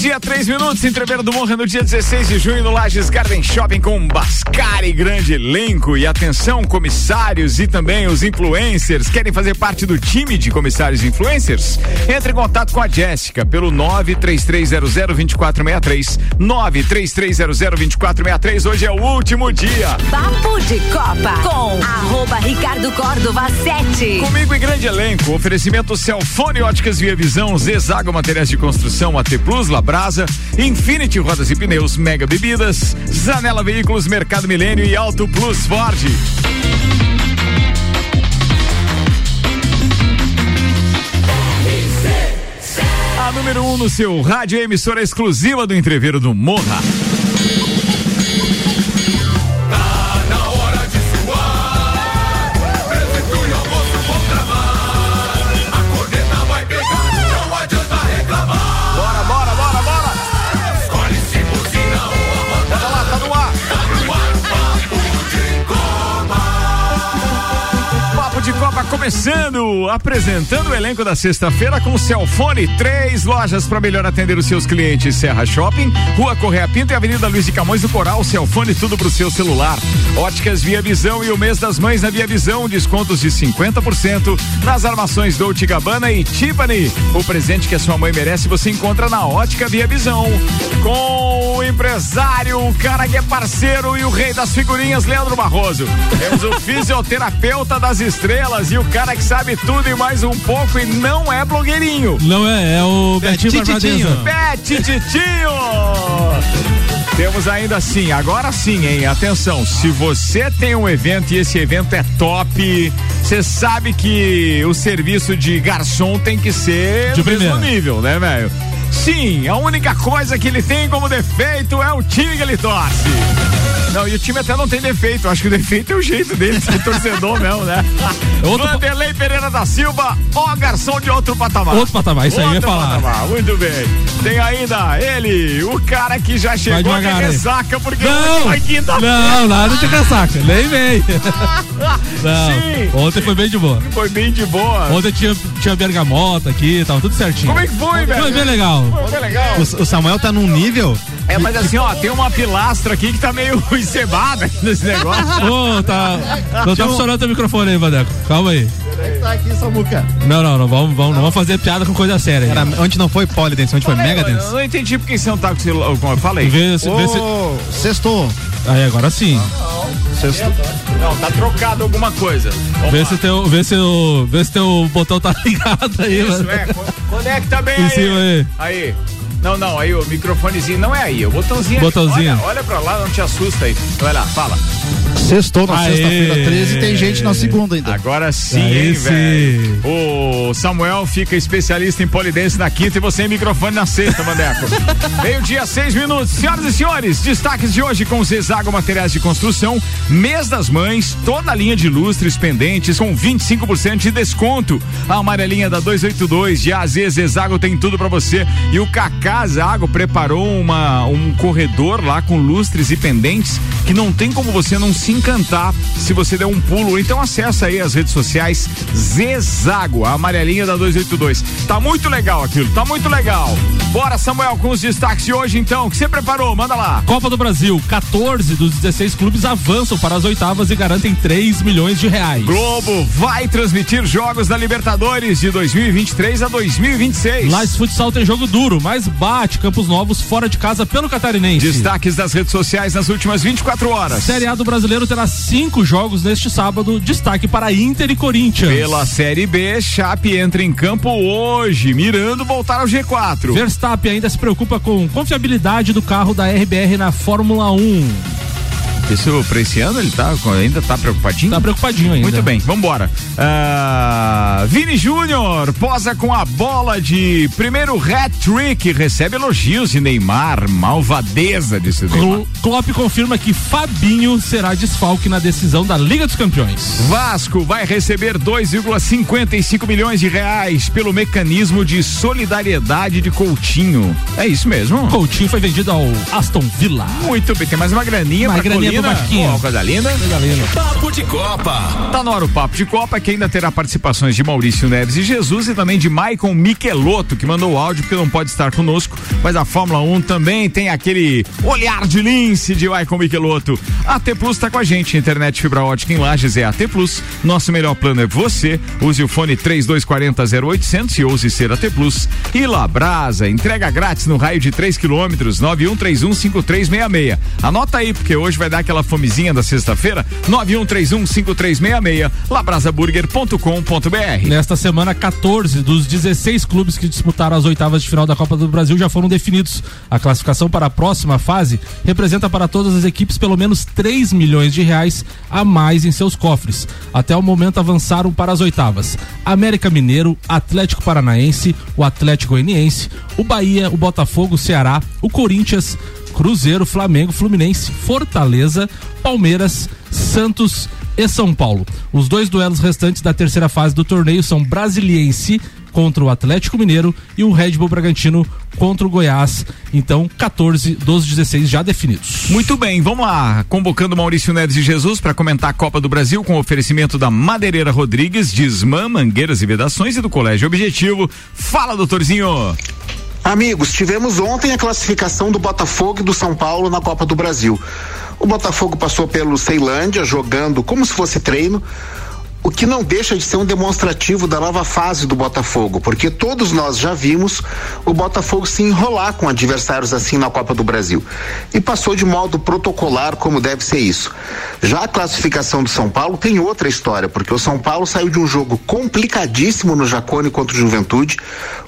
Meio-dia, três minutos, entreveiro do Morra no dia 16 de junho no Lages Garden Shopping com um Bascari grande elenco. E atenção, comissários e também os influencers. Querem fazer parte do time de comissários e influencers? Entre em contato com a Jéssica pelo 933002463. 933002463. Hoje é o último dia. Papo de Copa com arroba Ricardo Córdova 7. Comigo em grande elenco, oferecimento Celfone Óticas Via Visão, Zezago Materiais de Construção, AT Plus, Labrasa, Infinity Rodas e Pneus, Mega Bebidas, Zanela Veículos, Mercado Milênio e Auto Plus Ford. A número 1 um no seu rádio é emissora exclusiva do entreveiro do Morra. Começando, apresentando o elenco da sexta-feira com Celfone, três lojas para melhor atender os seus clientes: Serra Shopping, Rua Correia Pinto e Avenida Luiz de Camões do Coral. Celfone, tudo pro seu celular. Óticas Via Visão e o mês das mães na Via Visão, descontos de 50% nas armações Dolce Gabbana e Tiffany. O presente que a sua mãe merece você encontra na Ótica Via Visão. Com o empresário, o cara que é parceiro e o rei das figurinhas, Leandro Barroso. Temos o fisioterapeuta das estrelas e o cara que sabe tudo e mais um pouco e não é blogueirinho. Não é, é o Betinho Tititinho. Barbadeza. Pet Titinho! Temos ainda assim, agora sim, hein? Atenção, se você tem um evento e esse evento é top, você sabe que o serviço de garçom tem que ser De mesmo nível, né, velho? Sim, a única coisa que ele tem como defeito é o time que ele torce. Não, e o time até não tem defeito. Acho que o defeito é o jeito dele de ser torcedor mesmo, né? Outro Vanderlei Pereira da Silva, ó garçom de outro patamar. Outro patamar, isso aí eu ia Outro falar. patamar, muito bem. Tem ainda ele, o cara que já chegou de aí. ressaca porque Não, quinta não, nada de casaca, nem vem. Não, Sim. ontem foi bem de boa. Foi bem de boa. Ontem tinha, tinha bergamota aqui, tava tudo certinho. Como é que foi, velho? Foi bem legal. Foi legal. O, o Samuel tá num nível. É, mas assim, ó, tem uma pilastra aqui que tá meio encebada nesse negócio. Ô, tá. Não tá funcionando teu microfone aí, Vadeco. Calma aí. Tá aqui, Samuca. Não, não, não vamos, vamos, não vamos fazer piada com coisa séria. Era, onde não foi Polydance, onde foi Eu Megadance. não entendi porque você não tá com o celular, como eu falei. Vê vê se. Sextou. Aí, agora sim. Sextou. Não, tá trocado alguma coisa. Vamos Vê lá. se, teu, vê, se o, vê se teu botão tá ligado aí, Isso, mano. é. co- Conecta bem Em aí. aí. Aí. Não, não, aí o microfonezinho não é aí, o botãozinho. Botãozinho. Olha, olha pra lá, não te assusta aí. Vai lá, fala. Sextou na Aê. sexta-feira 13 e tem gente na segunda ainda. Agora sim, Aí hein, velho. O Samuel fica especialista em polidense na quinta e você em microfone na sexta, Mandeco. Meio-dia, seis minutos. Senhoras e senhores, destaques de hoje com Zezago Materiais de Construção, mês das mães, toda a linha de lustres pendentes com 25% de desconto. A amarelinha da 282 de AZ Zezago tem tudo pra você. E o Cacá Zago preparou uma, um corredor lá com lustres e pendentes que não tem como você não se encantar se você der um pulo. Então acessa aí as redes sociais Zezago, a amarelinha da 282. Tá muito legal aquilo, tá muito legal. Bora, Samuel, com os destaques de hoje então. O que você preparou? Manda lá. Copa do Brasil, 14 dos 16 clubes avançam para as oitavas e garantem 3 milhões de reais. Globo vai transmitir jogos da Libertadores de 2023 a 2026. Lages Futsal tem jogo duro, mas bate Campos Novos fora de casa pelo Catarinense. Destaques das redes sociais nas últimas 24 horas. Série A do Brasileiro terá cinco jogos neste sábado. Destaque para Inter e Corinthians. Pela Série B, Chape entra em campo hoje, mirando voltar ao G4. Verstappen ainda se preocupa com confiabilidade do carro da RBR na Fórmula 1. Isso pra esse ano ele tá, ainda tá preocupadinho? Tá preocupadinho ainda. Muito bem, vambora. Ah, Vini Júnior posa com a bola de primeiro hat-trick, recebe elogios de Neymar, malvadeza desse Neymar. Cl Klopp confirma que Fabinho será desfalque na decisão da Liga dos Campeões. Vasco vai receber 2,55 milhões de reais pelo mecanismo de solidariedade de Coutinho. É isso mesmo? Coutinho foi vendido ao Aston Villa. Muito bem, tem mais uma graninha Uma pra graninha Marquina. Marquinhos. Ó, coisa linda. Papo de Copa. Tá no ar o Papo de Copa, que ainda terá participações de Maurício Neves e Jesus e também de Maicon Michelotto, que mandou o áudio porque não pode estar conosco, mas a Fórmula 1 também tem aquele olhar de lince de Maicon Michelotto. A T Plus tá com a gente, internet fibra ótica em Lages é a T Plus. Nosso melhor plano é você. Use o fone 3240 0800 e ouse ser a T Plus. E Labrasa, entrega grátis no raio de 3 quilômetros, 91315366. Anota aí, porque hoje vai dar aquela fomezinha da sexta-feira, 91315366, labrasaburger.com.br. Nesta semana, 14 dos 16 clubes que disputaram as oitavas de final da Copa do Brasil já foram definidos. A classificação para a próxima fase representa para todas as equipes pelo menos 3 milhões de reais a mais em seus cofres. Até o momento avançaram para as oitavas: América Mineiro, Atlético Paranaense, o Atlético Goianiense, o Bahia, o Botafogo, o Ceará, o Corinthians, Cruzeiro, Flamengo, Fluminense, Fortaleza, Palmeiras, Santos e São Paulo. Os dois duelos restantes da terceira fase do torneio são Brasiliense contra o Atlético Mineiro e o Red Bull Bragantino contra o Goiás. Então, 14 dos 16 já definidos. Muito bem, vamos lá. Convocando Maurício Neves e Jesus para comentar a Copa do Brasil com oferecimento da Madeireira Rodrigues, Desmã, Mangueiras e Vedações e do Colégio Objetivo. Fala, doutorzinho. Amigos, tivemos ontem a classificação do Botafogo e do São Paulo na Copa do Brasil. O Botafogo passou pelo Ceilândia jogando como se fosse treino. O que não deixa de ser um demonstrativo da nova fase do Botafogo, porque todos nós já vimos o Botafogo se enrolar com adversários assim na Copa do Brasil. E passou de modo protocolar como deve ser isso. Já a classificação do São Paulo tem outra história, porque o São Paulo saiu de um jogo complicadíssimo no Jacone contra o Juventude.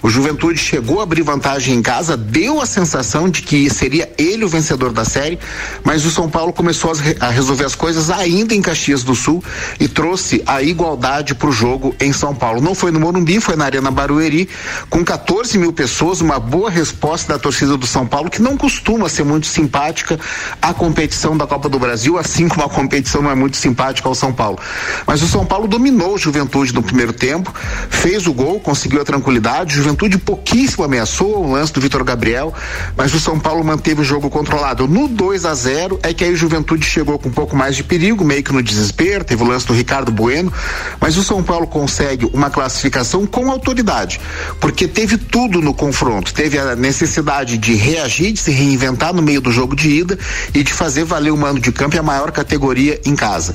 O Juventude chegou a abrir vantagem em casa, deu a sensação de que seria ele o vencedor da série, mas o São Paulo começou a, re- a resolver as coisas ainda em Caxias do Sul e trouxe a igualdade para o jogo em São Paulo. Não foi no Morumbi, foi na Arena Barueri, com 14 mil pessoas, uma boa resposta da torcida do São Paulo, que não costuma ser muito simpática à competição da Copa do Brasil, assim como a competição não é muito simpática ao São Paulo. Mas o São Paulo dominou o Juventude no primeiro tempo, fez o gol, conseguiu a tranquilidade. Juventude pouquíssimo ameaçou o lance do Vitor Gabriel, mas o São Paulo manteve o jogo controlado. No 2 a 0 é que aí o Juventude chegou com um pouco mais de perigo, meio que no desespero. Teve o lance do Ricardo Bueno, mas o São Paulo consegue uma classificação com autoridade, porque teve tudo no confronto. Teve a necessidade de reagir, de se reinventar no meio do jogo de ida e de fazer valer o mando de campo e a maior categoria em casa.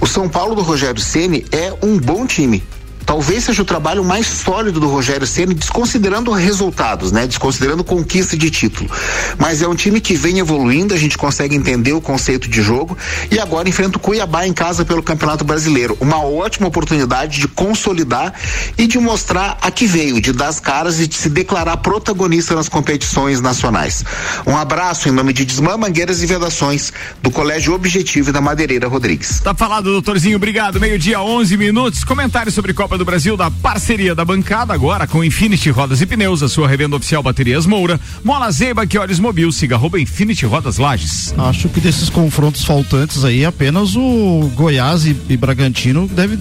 O São Paulo do Rogério Ceni é um bom time. Talvez seja o trabalho mais sólido do Rogério Ceni, desconsiderando resultados, né? Desconsiderando conquista de título. Mas é um time que vem evoluindo, a gente consegue entender o conceito de jogo e agora enfrenta o Cuiabá em casa pelo Campeonato Brasileiro. Uma ótima oportunidade de consolidar e de mostrar a que veio, de dar as caras e de se declarar protagonista nas competições nacionais. Um abraço em nome de Desmã, Mangueiras e Vedações, do Colégio Objetivo e da Madeireira Rodrigues. Tá falado, doutorzinho. Obrigado. Meio-dia, 11 minutos. Comentários sobre Copa do Brasil da parceria da bancada agora com Infinity Rodas e Pneus, a sua revenda oficial Baterias Moura. Mola Zeiba, que olhos mobil. Siga arroba Infinity Rodas Lages. Acho que desses confrontos faltantes aí, apenas o Goiás e, e Bragantino deve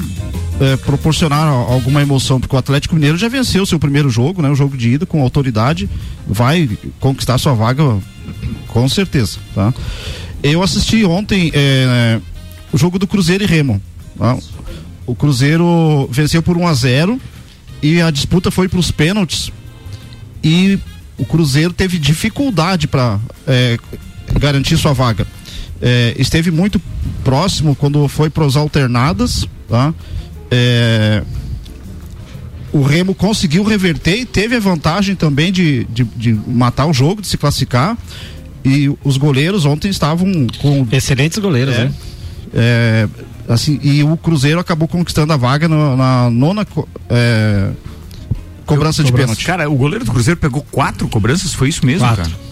é, proporcionar a- alguma emoção, porque o Atlético Mineiro já venceu seu primeiro jogo, né? O jogo de ida com autoridade, vai conquistar sua vaga com certeza, tá? Eu assisti ontem é, o jogo do Cruzeiro e Remo. tá? O Cruzeiro venceu por 1 a 0 e a disputa foi para os pênaltis e o Cruzeiro teve dificuldade para garantir sua vaga. É, esteve muito próximo quando foi para os alternadas, tá? É, o Remo conseguiu reverter e teve a vantagem também de, de, de matar o jogo, de se classificar. E os goleiros ontem estavam com Excelentes goleiros, É. né? é, assim, e o Cruzeiro acabou conquistando a vaga no- na nona co- é, cobrança de pênalti. Cara, o goleiro do Cruzeiro pegou quatro cobranças, foi isso mesmo, Quatro. cara?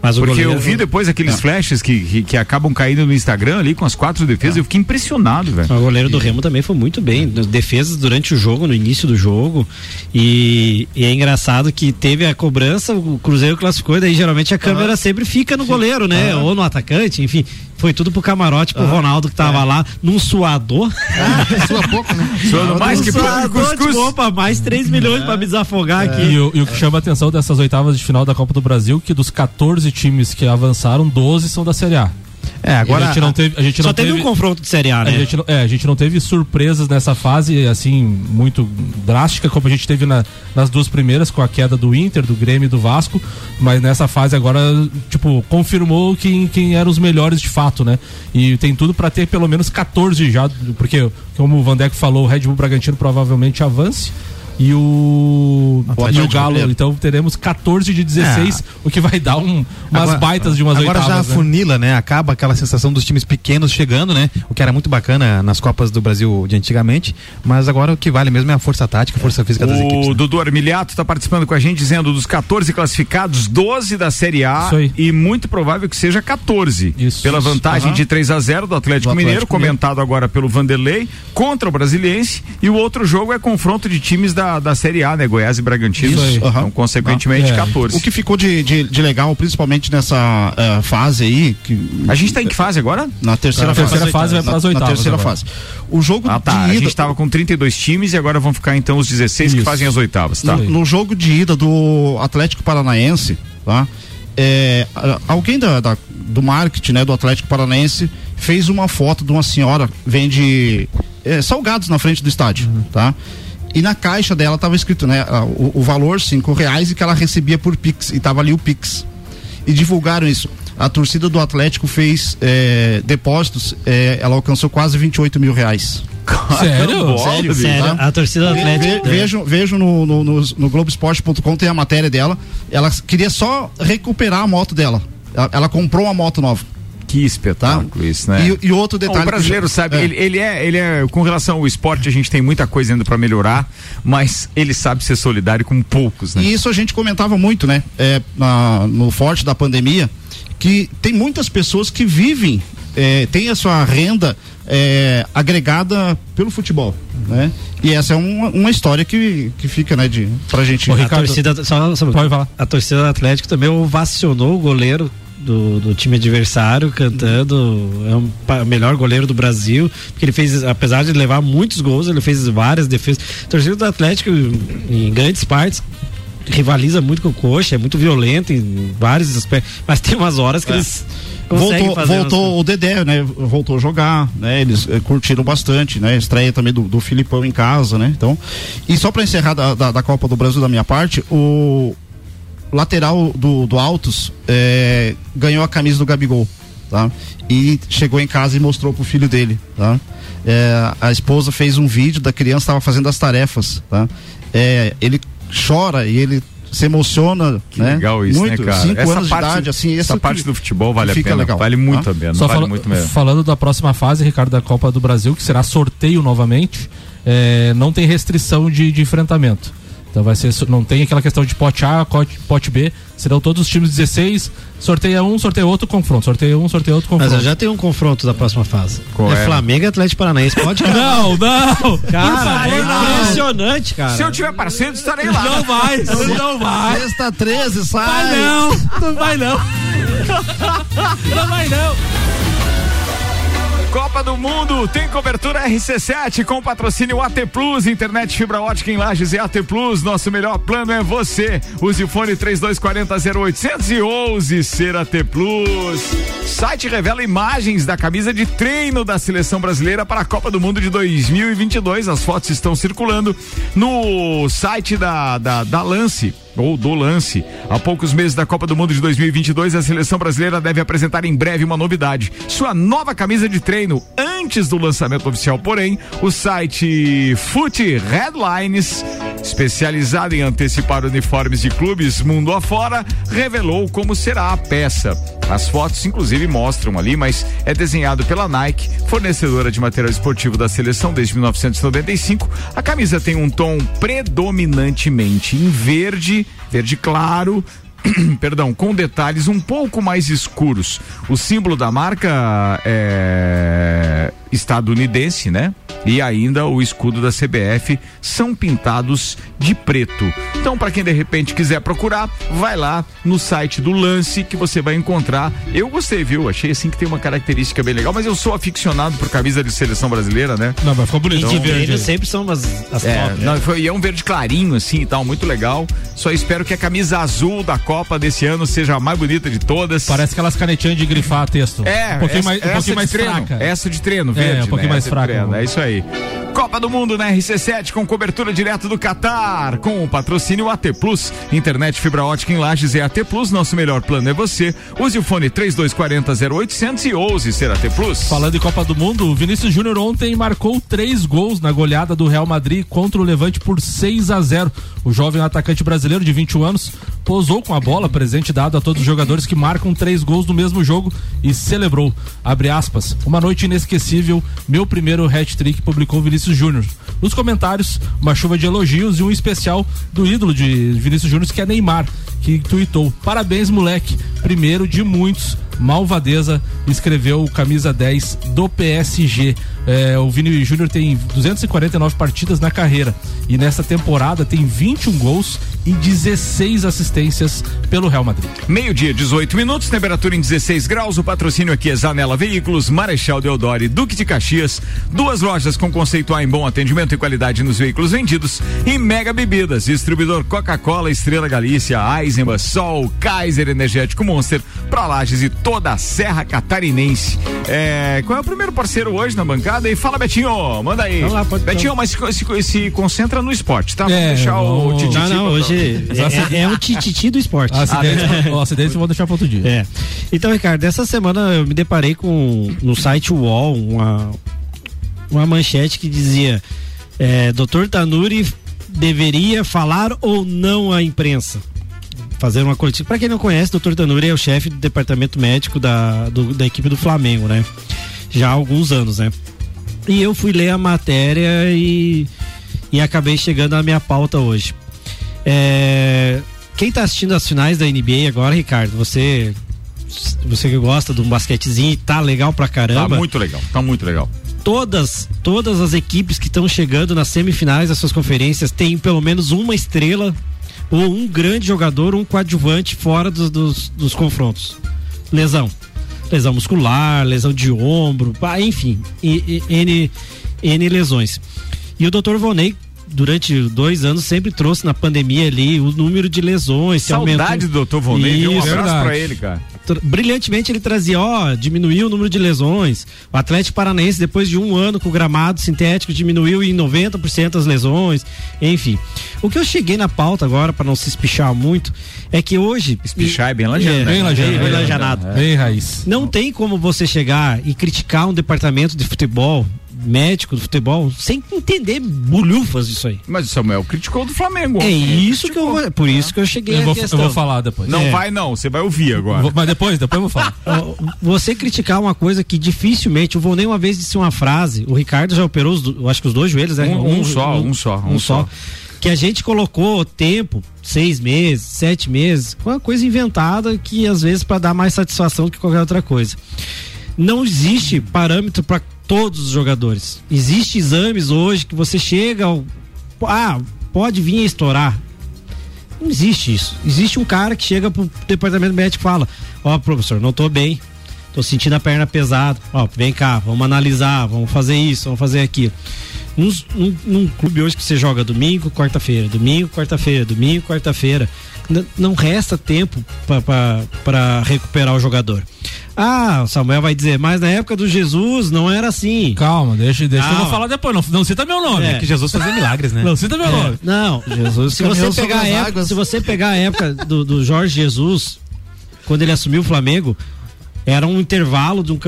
Mas o Porque goleiro, eu vi depois aqueles flashes que, que, que acabam caindo no Instagram ali com as quatro defesas, eu fiquei impressionado, velho. O goleiro do Remo também foi muito bem. nas Defesas durante o jogo, no início do jogo. E, e é engraçado que teve a cobrança, o Cruzeiro classificou, e daí geralmente a câmera sempre fica no goleiro, né? Ou no atacante, enfim. Foi tudo pro camarote, pro Ronaldo que tava lá, num suador. Sua pouco, né? Suando mais que suador, cuscuz. tipo, opa, mais 3 milhões pra me desafogar aqui. E, o, e o que chama a atenção dessas oitavas de final da Copa do Brasil, que dos 14 times que avançaram, 12 são da Série A. É, agora a gente não teve, a gente só não teve, um confronto de Série A, né? A gente, é, a gente não teve surpresas nessa fase assim muito drástica como a gente teve na- nas duas primeiras com a queda do Inter, do Grêmio e do Vasco, mas nessa fase agora tipo confirmou quem, quem eram os melhores de fato, né? E tem tudo pra ter pelo menos 14 já, porque como o Vandeco falou, o Red Bull Bragantino provavelmente avance. E o, e o Galo, Mineiro. então teremos 14 de 16, o que vai dar um, umas Agora- baitas de umas Agora oitavas. já né? funila, né? Acaba aquela sensação dos times pequenos chegando, né? O que era muito bacana nas Copas do Brasil de antigamente. Mas agora o que vale mesmo é a força tática, a força física das equipes. O né? Dudu Armiliato está participando com a gente dizendo dos 14 classificados, 12 da Série A Isso aí. e muito provável que seja 14. Isso. pela Isso. vantagem Aham. de 3 a 0 do Atlético, Do Atlético Mineiro, Mineiro. comentado agora pelo Vanderlei, contra o Brasiliense. E o outro jogo é confronto de times da, da Série A, né? Goiás e Bragantino. Isso aí. Então, consequentemente, É. 14. O que ficou de, de, de legal, principalmente nessa eh, fase aí, que A gente tá em que fase agora? na terceira Na fase. terceira fase vai Na- pras na, oitavas terceira agora. fase. O jogo Ah, tá. de A ida, gente tava com 32 times e agora vão ficar então os 16 que Isso. fazem as oitavas, tá? Aí. no jogo de ida do Atlético Paranaense, tá? É, a- alguém da, da- do marketing, né, do Atlético Paranaense fez uma foto de uma senhora que vende é, salgados na frente do estádio, tá? E na caixa dela tava escrito, né, o, o valor cinco reais e que ela recebia por Pix e tava ali o Pix. E divulgaram isso. A torcida do Atlético fez é, depósitos, é, ela alcançou quase 28 mil reais. Sério? Sério? Sério, tá? a torcida do Atlético. ve- Vejo, vejo no, no, no, no Globoesporte.com tem a matéria dela. Ela queria só recuperar a moto dela. Ela, ela comprou uma moto nova. Que espetáculo isso, né? E, e outro Bom, detalhe. o brasileiro que- sabe, é. ele, ele é, ele é, com relação ao esporte, a gente tem muita coisa ainda pra melhorar, mas ele sabe ser solidário com poucos, né? E isso a gente comentava muito, né? É, na- no forte da pandemia, que tem muitas pessoas que vivem, é, tem a sua renda é, agregada pelo futebol, né? E essa é uma, uma história que, que fica, né, de, pra gente. Ô, A Ricardo, torcida, só, só- Pode falar. a torcida do Atlético também ovacionou o goleiro do, do time adversário cantando é um o melhor goleiro do Brasil porque ele fez apesar de levar muitos gols ele fez várias defesas a torcida do Atlético em grandes partes rivaliza muito com o Coxa é muito violento em vários aspectos mas tem umas horas que eles conseguem Voltou, voltou o Dedé, né? Voltou a jogar, né? Eles eh, curtiram bastante, né? Estreia também do, do Filipão em casa, né? Então, e só para encerrar da, da, da Copa do Brasil da minha parte, o lateral do, do Altos eh, ganhou a camisa do Gabigol, tá? E chegou em casa e mostrou pro filho dele, tá? Eh, a esposa fez um vídeo da criança estava fazendo as tarefas, tá? Eh, ele chora e ele se emociona, Que né? legal isso, Muito, né, cara? Cinco essa anos parte, de idade, assim, essa parte do futebol vale a pena, legal, vale tá? muito a pena, Só vale fala- muito mesmo. falando da próxima fase, Ricardo, da Copa do Brasil, que será sorteio novamente, é, não tem restrição de, de enfrentamento. Então vai ser, não tem aquela questão de pote A, pote, B, serão todos os times 16, sorteia um, sorteia outro, confronto, sorteia um, sorteia outro, mas confronto. eu já tenho um confronto da próxima fase Qual é é? Flamengo e Atlético Paranaense pode Não, não! cara é impressionante cara Se eu tiver parceiro, estarei lá. Não vai, não vai! Sexta 13, sai. Vai não! Não vai não! Não vai não! Copa do Mundo tem cobertura RC7 com patrocínio AT Plus, internet fibra ótica em Lages e AT Plus. Nosso melhor plano é você. Use o fone 3240 0800 e ser AT Plus. Site revela imagens da camisa de treino da seleção brasileira para a Copa do Mundo de 2022. As fotos estão circulando no site da, da, da Lance ou do lance. Há poucos meses da Copa do Mundo de 2022, a seleção brasileira deve apresentar em breve uma novidade: sua nova camisa de treino antes do lançamento oficial. Porém, o site Foot Headlines, especializado em antecipar uniformes de clubes mundo afora, revelou como será a peça. As fotos, inclusive, mostram ali, mas é desenhado pela Nike, fornecedora de material esportivo da seleção desde 1995. A camisa tem um tom predominantemente em verde, verde claro. Perdão, com detalhes um pouco mais escuros. O símbolo da marca é, estadunidense, né? E ainda o escudo da CBF são pintados de preto. Então, para quem de repente quiser procurar, vai lá no site do Lance que você vai encontrar. Eu gostei, viu? Achei assim que tem uma característica bem legal, mas eu sou aficionado por camisa de seleção brasileira, né? Não, mas ficou bonito. E de Então, verde sempre são umas as É, top, né? não, foi, e é um verde clarinho assim e tal, muito legal. Só espero que a camisa azul da Copa desse ano seja a mais bonita de todas. Parece aquelas canetinhas de grifar texto. É, um pouquinho essa, mais, um essa pouquinho de mais treino, fraca. Essa de treino, É, verde. um pouquinho né? mais fraca. treino, É isso aí. Copa do Mundo na RC7 com cobertura direto do Catar, com o patrocínio AT Plus, internet fibra ótica em Lages é AT Plus, nosso melhor plano é você. Use o fone 3240 0800 e ouse ser AT Plus. Falando em Copa do Mundo, o Vinícius Júnior ontem marcou três gols na goleada do Real Madrid contra o Levante por 6 a 0. O jovem atacante brasileiro de 21 anos posou com a bola, presente dado a todos os jogadores que marcam três gols no mesmo jogo e celebrou. Abre aspas. Uma noite inesquecível, meu primeiro hat-trick, publicou Vinícius Júnior. Nos comentários, uma chuva de elogios e um especial do ídolo de Vinícius Júnior, que é Neymar, que tuitou: Parabéns, moleque. Primeiro de muitos. Malvadeza escreveu camisa 10 do PSG. É, o Vini Júnior tem 249 partidas na carreira e nessa temporada tem 21 gols e 16 assistências pelo Real Madrid. Meio-dia, 18 minutos, temperatura em 16 graus. O patrocínio aqui é Zanela Veículos, Marechal Deodoro Duque de Caxias. Duas lojas com conceito A em bom atendimento e qualidade nos veículos vendidos. E Mega Bebidas, distribuidor Coca-Cola, Estrela Galícia, Eisenbach, Sol, Kaiser Energético Monster, pra Lages e toda a Serra Catarinense. É, qual é o primeiro parceiro hoje na bancada? E fala, Betinho, manda aí. Lá, Betinho, mas se, se- se concentra no esporte, tá? Vamos É, deixar o Tititi Não, não, hoje é, é o tititi do esporte. Acidente, o acidente eu vou deixar para outro dia. É. Então, Ricardo, essa semana eu me deparei com no site UOL uma, uma manchete que dizia: é, Dr. Tanuri deveria falar ou não à imprensa? Fazer uma coletiva. Para quem não conhece, Dr. Tanuri é o chefe do departamento médico da, do- da equipe do Flamengo, né? Já há alguns anos, né? E eu fui ler a matéria e, e acabei chegando à minha pauta hoje. É, quem tá assistindo as finais da NBA agora, Ricardo, você você que gosta de um basquetezinho, tá legal pra Tá caramba. muito legal, tá muito legal. Todas, todas as equipes que estão chegando nas semifinais das suas conferências têm pelo menos uma estrela ou um grande jogador, um coadjuvante fora dos, dos, dos confrontos. Lesão. Lesão muscular, lesão de ombro, enfim, N, N lesões. E o Dr. Vonei, durante dois anos, sempre trouxe na pandemia ali o número de lesões. se Saudade aumentou. do Dr. Volney, um abraço verdade. pra ele, cara. Brilhantemente ele trazia, ó, diminuiu o número de lesões. O Atlético Paranaense, depois de um ano com o gramado sintético, diminuiu em 90% as lesões. Enfim. O que eu cheguei na pauta agora, para não se espichar muito, é que hoje. Espichar é bem É, né? Bem lajeado, bem bem lajanado. Bem raiz. Não tem como você chegar e criticar um departamento de futebol, médico do futebol, sem entender bolhufas disso aí. Mas o Samuel criticou do Flamengo. É isso que eu vou. Por isso que eu cheguei Eu vou, eu questão. vou falar depois. Não É. vai não, você vai ouvir agora. Vou- mas depois, depois eu vou falar. Você criticar uma coisa que dificilmente, eu vou nem uma vez disse uma frase, o Ricardo já operou, os, eu acho que os dois joelhos, né? Um- um só, um só, um só. Que a gente colocou tempo, seis meses, sete meses, uma coisa inventada que às vezes para dar mais satisfação do que qualquer outra coisa. Não existe parâmetro para todos os jogadores. Existem exames hoje que você chega ao. Ah, pode vir a estourar. Não existe isso. Existe um cara que chega pro departamento médico e fala: Ó, professor, não tô bem. Tô sentindo a perna pesada. Ó, vem cá, vamos analisar, vamos fazer isso, vamos fazer aquilo. Num, num- num clube hoje que você joga domingo, quarta-feira, domingo, quarta-feira, domingo, quarta-feira, não resta tempo para recuperar o jogador. Ah, o Samuel vai dizer, mas na época do Jesus não era assim. Calma, deixa, deixa que eu Calma. vou falar depois. Não, não cita meu nome. É. Que Jesus fazia milagres, né? Não cita meu É, nome. Não, Jesus. Se você, pegar a época, se você pegar a época do, do Jorge Jesus, quando ele assumiu o Flamengo, era um intervalo de um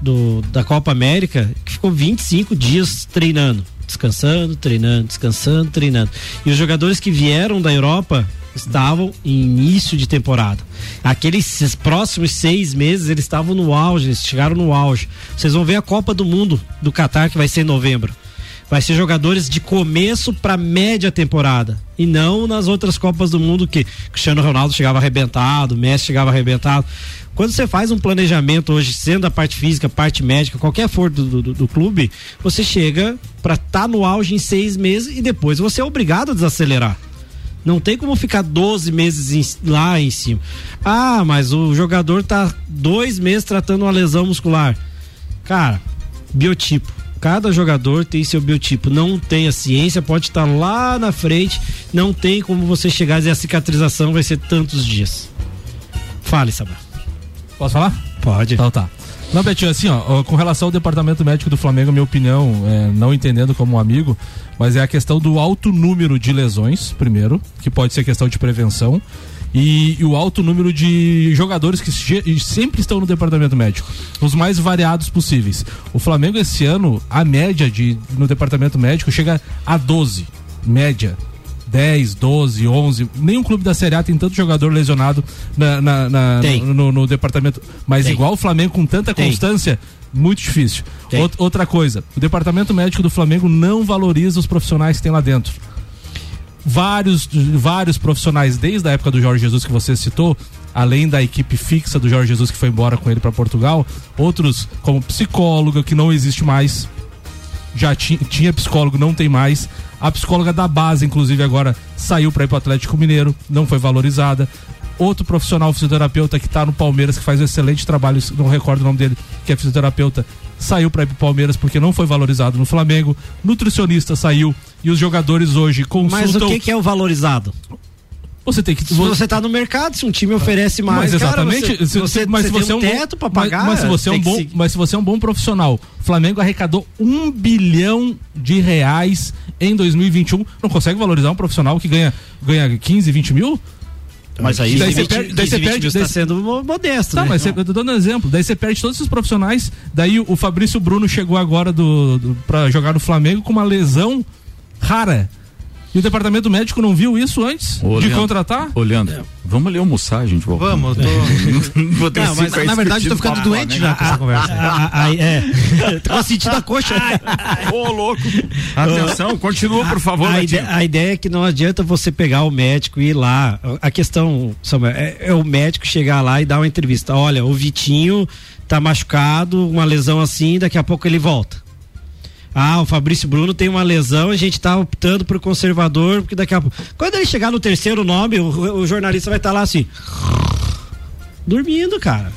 do, da Copa América que ficou 25 dias treinando. Descansando, treinando, descansando, treinando. E os jogadores que vieram da Europa estavam em início de temporada. Aqueles próximos seis meses eles estavam no auge, eles chegaram no auge. Vocês vão ver a Copa do Mundo do Catar que vai ser em novembro. Vai ser jogadores de começo para média temporada. E não nas outras Copas do Mundo que Cristiano Ronaldo chegava arrebentado, Messi chegava arrebentado. Quando você faz um planejamento hoje, sendo a parte física, parte médica, qualquer for do, do, do clube, você chega para estar tá no auge em seis meses e depois você é obrigado a desacelerar. Não tem como ficar 12 meses em, lá em cima. Ah, mas o jogador tá dois meses tratando uma lesão muscular. Cara, biotipo Cada jogador tem seu biotipo. Não tem a ciência, pode estar lá na frente. Não tem como você chegar e a cicatrização vai ser tantos dias. Fale, Sabá. Posso falar? Pode. Então tá. Não, Betinho, assim, ó, com relação ao departamento médico do Flamengo, minha opinião, é, não entendendo como um amigo, mas é a questão do alto número de lesões, primeiro, que pode ser questão de prevenção e, e o alto número de jogadores que sempre estão no departamento médico, os mais variados possíveis. O Flamengo esse ano, a média de no departamento médico chega a 12, média. 10, 12, 11. Nenhum clube da Série A tem tanto jogador lesionado na, na, na no, no, no, departamento. Mas tem. igual o Flamengo com tanta tem. constância, muito difícil. Outra coisa, o departamento médico do Flamengo não valoriza os profissionais que tem lá dentro vários, vários profissionais, desde a época do Jorge Jesus que você citou, além da equipe fixa do Jorge Jesus que foi embora com ele para Portugal, outros como psicóloga que não existe mais, já tinha, psicólogo, não tem mais. A psicóloga da base, inclusive, agora saiu para ir para Atlético Mineiro, não foi valorizada. Outro profissional fisioterapeuta que está no Palmeiras, que faz um excelente trabalho, não recordo o nome dele, que é fisioterapeuta, saiu para ir pro Palmeiras porque não foi valorizado no Flamengo. Nutricionista saiu e os jogadores hoje consultam. Mas o que, que é o valorizado? Você tem que. Se você está no mercado, se um time oferece mais. Mas exatamente. Cara, você, você, mas você, você tem é um teto para pagar. Mas, mas, se você é um bom, mas se você é um bom profissional, o Flamengo arrecadou um bilhão de reais em 2021. Não consegue valorizar um profissional que ganha, ganha 15, 20 mil? Mas aí daí você perde, daí você perde está sendo modesto, tá, né? mas eu tô dando um exemplo. Daí você perde todos esses profissionais. Daí o Fabrício Bruno chegou agora do, do para jogar no Flamengo com uma lesão rara. E o departamento médico não viu isso antes Ô, de Leandro, contratar? Ô, Leandro, é. vamos ali almoçar, gente. Vamos, tô... Vou ter não, mas, na verdade, tô ficando doente já com essa conversa. Aí, é. tô sentindo a coxa. Ô, louco. Atenção, continua, por favor, a, a ideia, a, ideia, é que não adianta você pegar o médico e ir lá. A questão, Samuel, é, é o médico chegar lá e dar uma entrevista. Olha, o Vitinho tá machucado, uma lesão assim, daqui a pouco ele volta. Ah, o Fabrício Bruno tem uma lesão, a gente tá optando pro conservador, porque daqui a pouco. Quando ele chegar no terceiro nome, o, o jornalista vai estar tá lá assim. Dormindo, cara.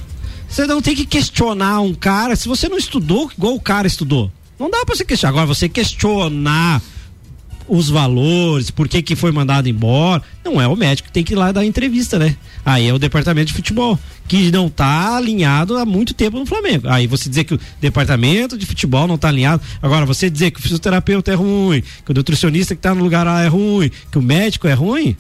Você não tem que questionar um cara se você não estudou igual o cara estudou. Não dá pra você questionar. Agora, você questionar os valores, por que que foi mandado embora. Não é o médico que tem que ir lá dar entrevista, né? Aí é o departamento de futebol, que não está alinhado há muito tempo no Flamengo. Aí você dizer que o departamento de futebol não está alinhado. Agora, você dizer que o fisioterapeuta é ruim, que o nutricionista que está no lugar lá é ruim, que o médico é ruim,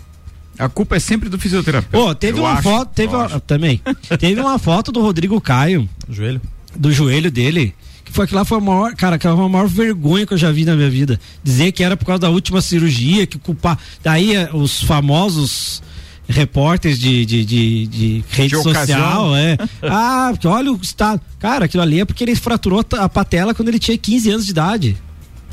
a culpa é sempre do fisioterapeuta. Oh, teve uma acho, foto, teve uma, também. teve uma foto do Rodrigo Caio, joelho, do joelho dele foi aquilo lá foi a maior, cara, aquela foi a maior vergonha que eu já vi na minha vida. Dizer que era por causa da última cirurgia, que culpar. Daí eh, os famosos repórteres de, de, de, de rede de social, é. Ah, olha o estado. Cara, aquilo ali é porque ele fraturou a patela quando ele tinha 15 anos de idade.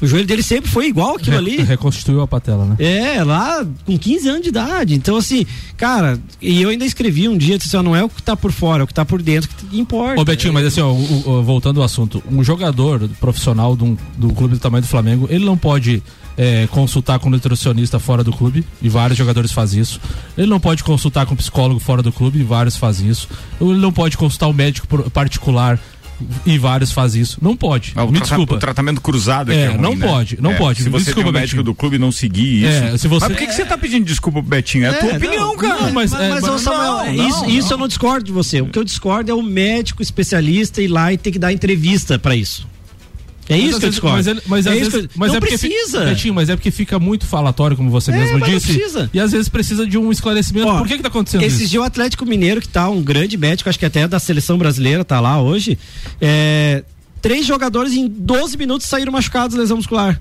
O joelho dele sempre foi igual aquilo Re ali. Reconstituiu a patela, né? É, lá com 15 anos de idade. Então, assim, cara, e eu ainda escrevi um dia, disse, não é o que tá por fora, é o que tá por dentro que importa. Ô, Betinho, é. mas assim, ó, o, o, voltando ao assunto, um jogador profissional do, do clube do tamanho do Flamengo, ele não pode é, consultar com um nutricionista fora do clube, e vários jogadores fazem isso. Ele não pode consultar com um psicólogo fora do clube, e vários fazem isso. Ele não pode consultar um médico particular e vários fazem isso. Não pode. Ah, me desculpa. O tratamento cruzado é, é ruim, não né? pode, não é, pode. Se você desculpa, tem um médico do clube não seguir isso. É, se você... Mas por que, que você tá pedindo desculpa pro Betinho? É a tua é, opinião, não, cara. Não, mas, mas, mas, mas Samuel, não, isso, isso eu não discordo de você. O que eu discordo é o médico especialista ir lá e ter que dar entrevista para isso. É isso que eu discordo. Mas, ele, mas, é isso vezes, mas não é precisa. Betinho, mas é porque fica muito falatório, como você é, mesmo disse. E às vezes precisa de um esclarecimento. Ó, Por que que tá acontecendo esse dia o Atlético Mineiro, que tá um grande médico, acho que até da seleção brasileira, tá lá hoje. É, três jogadores em 12 minutos saíram machucados lesão muscular.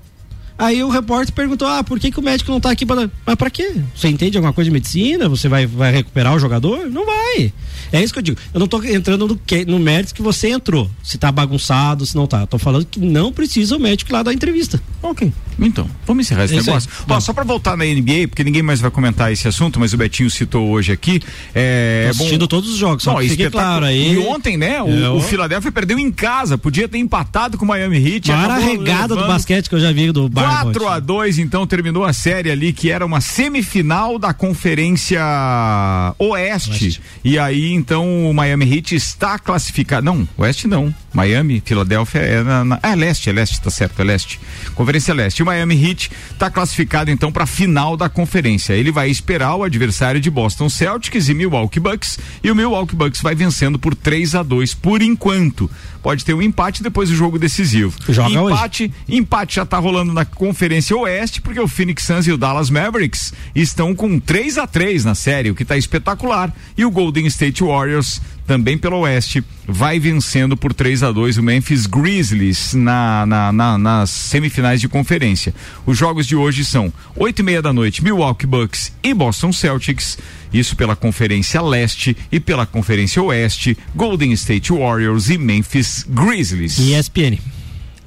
Aí o repórter perguntou: ah, por que, que o médico não tá aqui para. Mas pra quê? Você entende alguma coisa de medicina? Você vai, vai recuperar o jogador? Não vai. É isso que eu digo. Eu não tô entrando no, que, no mérito que você entrou. Se tá bagunçado, se não tá. Eu tô falando que não precisa o médico lá dar entrevista. Ok. Então, vamos encerrar esse É isso negócio. Ó, só pra voltar na NBA, porque ninguém mais vai comentar esse assunto, mas o Betinho citou hoje aqui. É, Tô assistindo todos os jogos, só Não, que claro aí. E ontem, né, o, É, o. Philadelphia perdeu em casa, podia ter empatado com o Miami Heat. Maior acabou arregada do basquete que eu já vi do Bayern 4 a 2 então terminou a série ali que era uma semifinal da conferência Oeste. E aí então o Miami Heat está classificado. Não, Oeste não. Miami, Filadélfia é na, na é leste, é leste, tá certo, é leste. Conferência Leste. O Miami Heat está classificado então para a final da conferência. Ele vai esperar o adversário de Boston Celtics e Milwaukee Bucks e o Milwaukee Bucks vai vencendo por 3 a 2 por enquanto. Pode ter um empate depois do jogo decisivo. Joga hoje. empate, empate já tá rolando na Conferência Oeste, porque o Phoenix Suns e o Dallas Mavericks estão com 3 a 3 na série, o que tá espetacular. E o Golden State Warriors, também pelo Oeste, vai vencendo por 3 a 2 o Memphis Grizzlies na, na- na- nas semifinais de conferência. Os jogos de hoje são 8 e meia da noite, Milwaukee Bucks e Boston Celtics. Isso pela Conferência Leste e pela Conferência Oeste, Golden State Warriors e Memphis Grizzlies ESPN.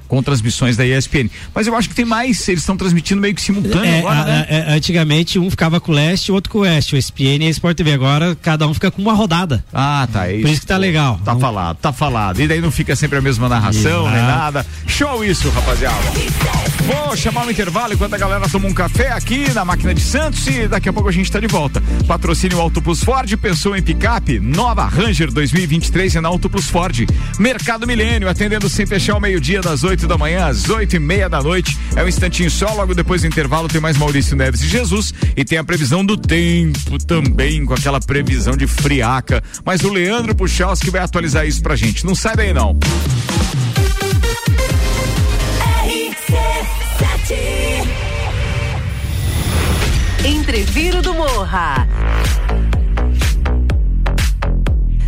Com transmissões da ESPN. Mas eu acho que tem mais, eles estão transmitindo meio que simultâneo É, agora, a- né? antigamente um ficava com o leste, o outro com o oeste, o ESPN e a Sport TV. Agora cada um fica com uma rodada. Ah, tá. É Por isso que tá legal. Tá Não- falado, tá falado. E daí não fica sempre a mesma narração, nem Exato. nada. Show isso, rapaziada. Vou chamar um intervalo enquanto a galera toma um café aqui na máquina de Santos e daqui a pouco a gente tá de volta. Patrocínio Auto Plus Ford, pensou em picape? Nova Ranger 2023 é na Auto Plus Ford. Mercado Milênio, atendendo sem fechar ao meio-dia, das 8 da manhã às 8 e meia da noite. É um instantinho só, logo depois do intervalo tem mais Maurício Neves e Jesus e tem a previsão do tempo também, com aquela previsão de friaca. Mas o Leandro Puchalski vai atualizar isso pra gente. Não sai daí não. Entreviro do Morra.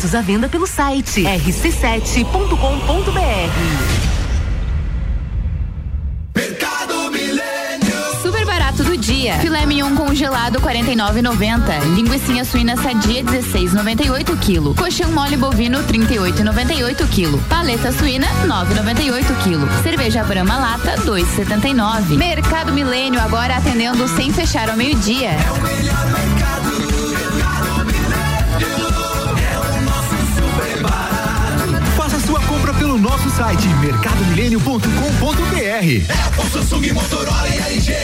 Ingressos à venda pelo site rc7.com.br. Super barato do dia. Filé mignon congelado 49,90. Linguiça suína sadia 16,98 kg. Coxão mole bovino 38,98 kg. Paleta suína 9,98 kg. Cerveja Brahma lata 2,79. Mercado Milênio agora atendendo sem fechar ao meio-dia. Faça site mercadomilênio.com.br. Apple, Samsung, Motorola e LG.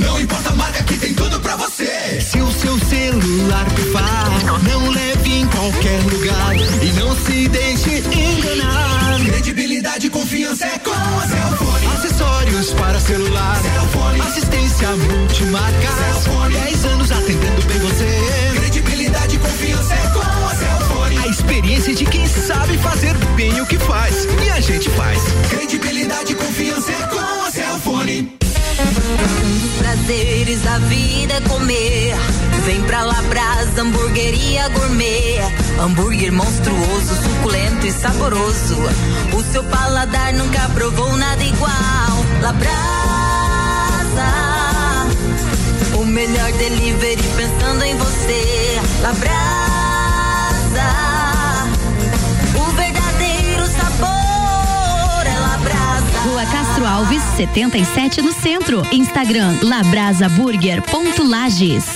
Não importa a marca que tem tudo pra você. Se o seu celular pifar, não leve em qualquer lugar e não se deixe enganar. Credibilidade e confiança é com a Cellfone. Acessórios para celular. Cellfone. Assistência multimarca. Cellfone. Hamburgueria gourmet. Hambúrguer monstruoso, suculento e saboroso. O seu paladar nunca provou nada igual. Labrasa, o melhor delivery pensando em você. Labrasa, o verdadeiro sabor é Labrasa. Rua Castro Alves, 77 no centro. Instagram labrasaburger.lages.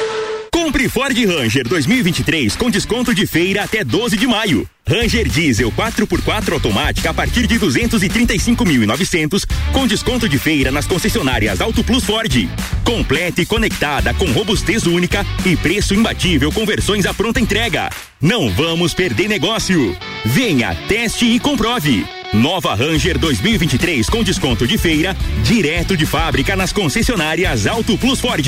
Compre Ford Ranger 2023 com desconto de feira até 12 de maio. Ranger Diesel 4x4 automática a partir de 235.900 com desconto de feira nas concessionárias Auto Plus Ford. Completa e conectada com robustez única e preço imbatível com versões à pronta entrega. Não vamos perder negócio. Venha, teste e comprove. Nova Ranger 2023 com desconto de feira, direto de fábrica nas concessionárias Auto Plus Ford.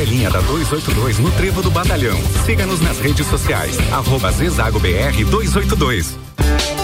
Amarelinha da 282 no Trevo do Batalhão. Siga-nos nas redes sociais. Arroba Zezago BR 282.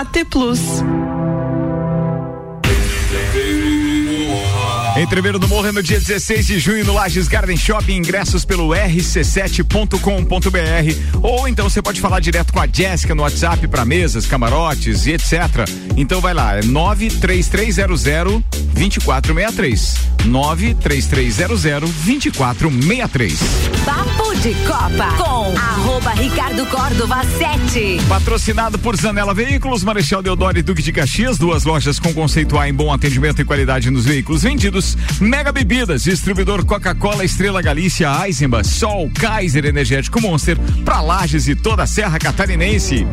AT Plus. Entreveiro do Morro no dia 16 de junho no Lages Garden Shopping, ingressos pelo rc7.com.br ou então você pode falar direto com a Jéssica no WhatsApp para mesas, camarotes e etc. Então vai lá, é 93300 2463. 93300 2463. Papo de Copa com arroba Ricardo Córdova 7. Patrocinado por Zanela Veículos, Marechal Deodoro e Duque de Caxias, duas lojas com conceito A em bom atendimento e qualidade nos veículos vendidos. Mega Bebidas, distribuidor Coca-Cola, Estrela Galícia, Eisenbahn, Sol, Kaiser Energético Monster, pra Lages e toda a Serra Catarinense.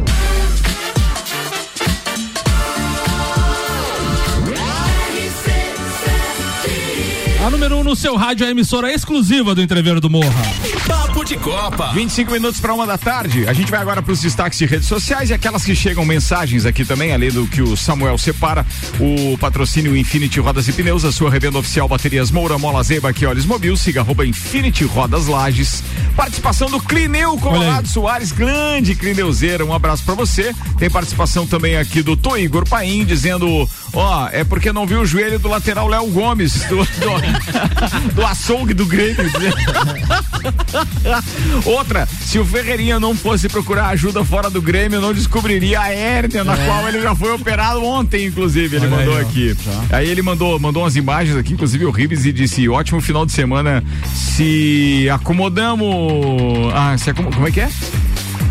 A número 1 um no seu rádio é a emissora exclusiva do Entreveiro do Morra. Papo de Copa. 25 minutos para uma da tarde. A gente vai agora para os destaques de redes sociais e aquelas que chegam mensagens aqui também, além do que o Samuel separa. O patrocínio Infinity Rodas e Pneus, a sua revenda oficial Baterias Moura, Mola Zeba, aqui Olhos Mobil, siga arroba Infinity Rodas Lages. Participação do Clineu Colorado Soares, grande Clineuzeira, um abraço para você. Tem participação também aqui do Tô Igor Paim, dizendo, ó, é porque não viu o joelho do lateral Léo Gomes, do, do, do açougue do Grêmio. Outra, se o Ferreirinha não fosse procurar ajuda fora do Grêmio, não descobriria a hérnia na É. qual ele já foi operado ontem, inclusive. Ele Olha mandou aí, aqui. Aí ele mandou, mandou umas imagens aqui, inclusive horríveis, e disse: ótimo final de semana. Se acomodamos. Ah, se acom... como é que é?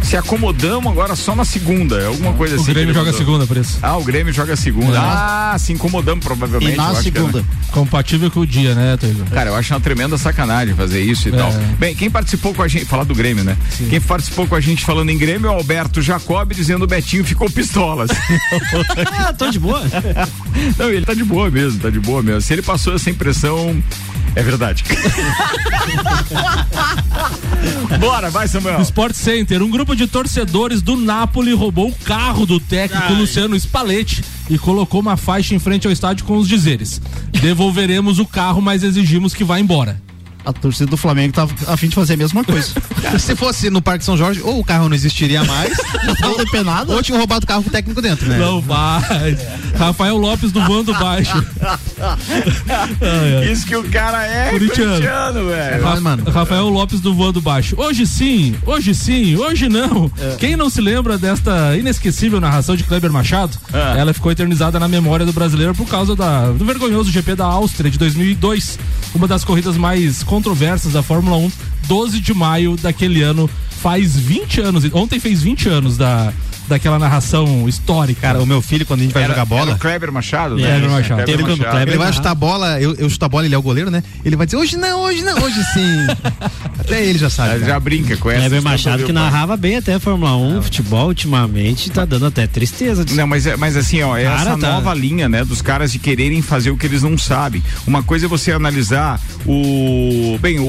Se acomodamos agora só na segunda, é alguma coisa O assim. que Grêmio joga mandou. segunda, por isso. Ah, o Grêmio joga segunda. É. Ah, se incomodamos provavelmente. acho que é, né? Compatível com o dia, né, Teigo? Cara, eu acho uma tremenda sacanagem fazer isso e É. tal. Bem, quem participou com a gente, falar do Grêmio, né? Quem participou com a gente falando em Grêmio é o Alberto Jacob dizendo o Betinho ficou pistolas. ah, tô de boa. Não, ele tá de boa mesmo, tá de boa mesmo. Se ele passou essa impressão, é verdade. Bora, vai, Samuel. Sport Center, um grupo de torcedores do Napoli roubou o carro do técnico Luciano Spalletti e colocou uma faixa em frente ao estádio com os dizeres: devolveremos o carro, mas exigimos que vá embora. A torcida do Flamengo tá a fim de fazer a mesma coisa. Se fosse no Parque São Jorge, ou o carro não existiria mais, ou depenado, ou tinha roubado o carro com o técnico dentro, né? Não vai. Rafael Lopes do Vando Baixo. Isso que o cara é Corintiano. corintiano, velho. Ra- Rafael Lopes do Voando Baixo. Hoje sim, hoje sim, hoje não. É. Quem não se lembra desta inesquecível narração de Kleber Machado? Ah. Ela ficou eternizada na memória do brasileiro por causa da- do vergonhoso GP da Áustria de 2002, uma das corridas mais controversas da Fórmula 1, 12 de maio daquele ano. Faz 20 anos, ontem fez 20 anos da, daquela narração histórica. Cara, o meu filho, quando a gente vai Era- jogar bola. era o Kleber Machado, né? Kleber Machado. Kleber o Machado. Kleber ele vai chutar a bola, eu, eu chuto a bola, ele é o goleiro, né? Ele vai dizer, hoje não, hoje não, hoje sim. Até ele já sabe. Já brinca com essa. Kleber Machado do que narrava bem até a Fórmula 1, futebol ultimamente tá dando até tristeza. de- Não, mas, é- mas assim, ó, é Cara, essa tá- nova linha, né, dos caras de quererem fazer o que eles não sabem. Uma coisa é você analisar o. Bem, o.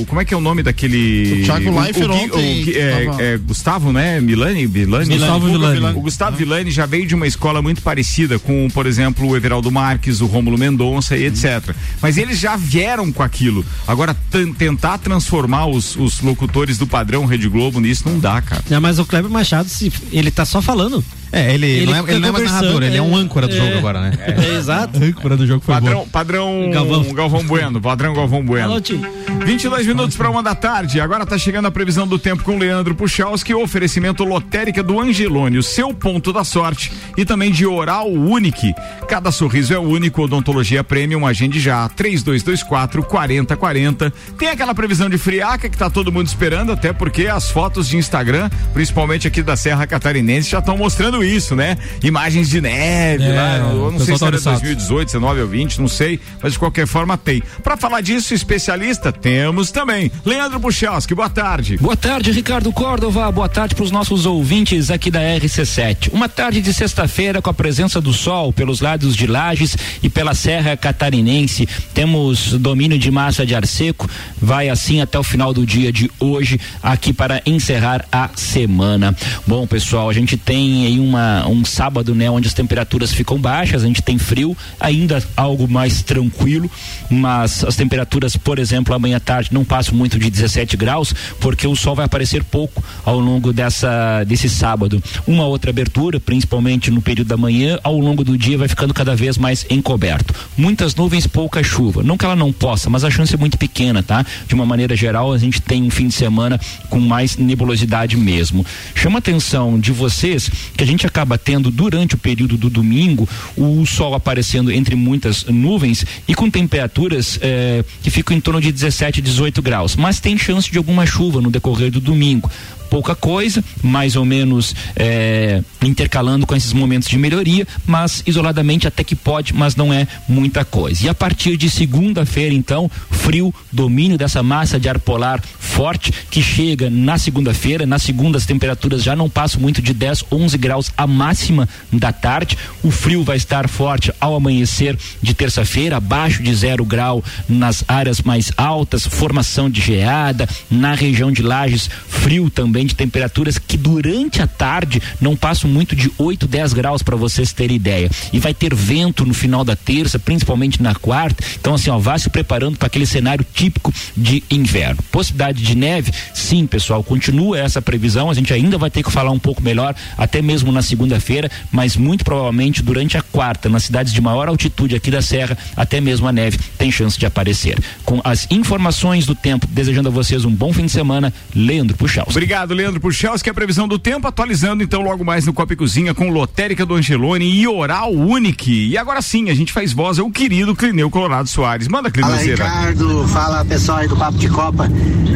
o- como é que é o nome daquele. O Thiago o- Leifert o ontem o Gui- é, é Gustavo, né? Milani? Milani? Gustavo Villani. O Gustavo Villani já veio de uma escola muito parecida com, por exemplo, o Everaldo Marques, o Rômulo Mendonça e etc. Mas eles já vieram com aquilo. Agora, tentar transformar os, os locutores do padrão Rede Globo nisso não dá, cara. Não, mas o Kleber Machado, se- ele tá só falando. É, ele, não, é, ele não é mais narrador, ele é um âncora do é, jogo agora, né? É, exato. âncora do jogo foi Padrão, bom. padrão Galvão. Galvão. Bueno, padrão Galvão Bueno. Alô, tio. 22 minutos para uma da tarde. Agora tá chegando a previsão do tempo com Leandro Puchalski, oferecimento lotérica do Angelone, o seu ponto da sorte e também de Oral Unique. Cada sorriso é único, odontologia premium, agende já 3224 4040. Tem aquela previsão de friaca que tá todo mundo esperando, até porque as fotos de Instagram, principalmente aqui da Serra Catarinense, já estão mostrando isso, né? Imagens de neve É, lá, eu não sei se era tá oriçado. 2018, 19 ou 20, não sei, mas de qualquer forma tem. Para falar disso, especialista, temos também Leandro Puchalski. Boa tarde. Boa tarde, Ricardo Córdova. Boa tarde para os nossos ouvintes aqui da RC7. Uma tarde de sexta-feira com a presença do sol pelos lados de Lages e pela Serra Catarinense. Temos domínio de massa de ar seco. Vai assim até o final do dia de hoje, aqui para encerrar a semana. Bom, pessoal, a gente tem aí uma, um sábado, né, onde as temperaturas ficam baixas, a gente tem frio, ainda algo mais tranquilo, mas as temperaturas, por exemplo, amanhã à tarde não passam muito de 17 graus, porque o sol vai aparecer pouco ao longo dessa desse sábado. Uma outra abertura, principalmente no período da manhã, ao longo do dia vai ficando cada vez mais encoberto. Muitas nuvens, pouca chuva. Não que ela não possa, mas a chance é muito pequena, tá? De uma maneira geral, a gente tem um fim de semana com mais nebulosidade mesmo. Chama a atenção de vocês que a gente acaba tendo durante o período do domingo o sol aparecendo entre muitas nuvens e com temperaturas eh, que ficam em torno de 17, 18 graus. Mas tem chance de alguma chuva no decorrer do domingo pouca coisa, mais ou menos eh, intercalando com esses momentos de melhoria, mas isoladamente até que pode, mas não é muita coisa. E a partir de segunda-feira, então, frio, domínio dessa massa de ar polar forte que chega na segunda-feira. Na segunda, as temperaturas já não passam muito de 10, 11 graus a máxima da tarde. O frio vai estar forte ao amanhecer de terça-feira, abaixo de zero grau nas áreas mais altas, formação de geada, na região de Lages, frio também de temperaturas que durante a tarde não passam muito de 8, 10 graus para vocês terem ideia. E vai ter vento no final da terça, principalmente na quarta. Então, assim, ó, vá se preparando para aquele cenário típico de inverno. Possibilidade de neve, sim, pessoal, continua essa previsão. A gente ainda vai ter que falar um pouco melhor, até mesmo na segunda-feira, mas muito provavelmente durante a quarta, nas cidades de maior altitude aqui da Serra, até mesmo a neve tem chance de aparecer. Com as informações do tempo, desejando a vocês um bom fim de semana, Leandro Puxal. Obrigado, Leandro Puchalski. A previsão do tempo, atualizando então logo mais no Copa e Cozinha com Lotérica do Angelone e Oral Unique. E agora sim, a gente faz voz ao querido Clineu Colorado Soares. Manda, Fala Clineuzeira. Ricardo, fala pessoal aí do Papo de Copa.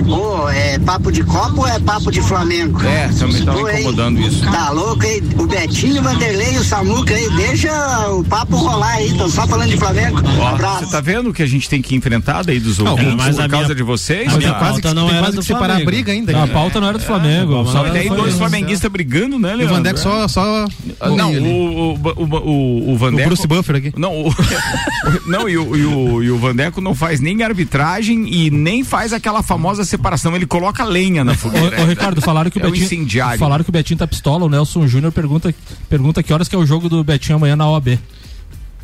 Ô, é papo de Copa ou é papo de Flamengo? É, também tá incomodando isso. Tá louco, hein? O Betinho, o Vanderlei e o Samuca aí, deixa o papo rolar aí, tô só falando de Flamengo. Um Ó, abraço. Você tá vendo o que a gente tem que enfrentar daí dos Não, ouvintes mas por a causa minha- de vocês? mas cara? tem quase que- tem quase que separar a briga ainda. Não, A pauta não era do Flamengo. Só e daí foi- dois flamenguistas brigando, né, E o Leandro? Vandeco só, só. Não, o, o, o, o, Vandeco. O Bruce Buffer aqui. Não, o, não e, o, e, o, e o Vandeco não faz nem arbitragem e nem faz aquela famosa separação. Ele coloca lenha na fogueira. Ô, Ricardo, falaram que o é Betinho. falaram que o Betinho tá pistola. O Nelson Júnior pergunta, pergunta que horas que é o jogo do Betinho amanhã na OAB.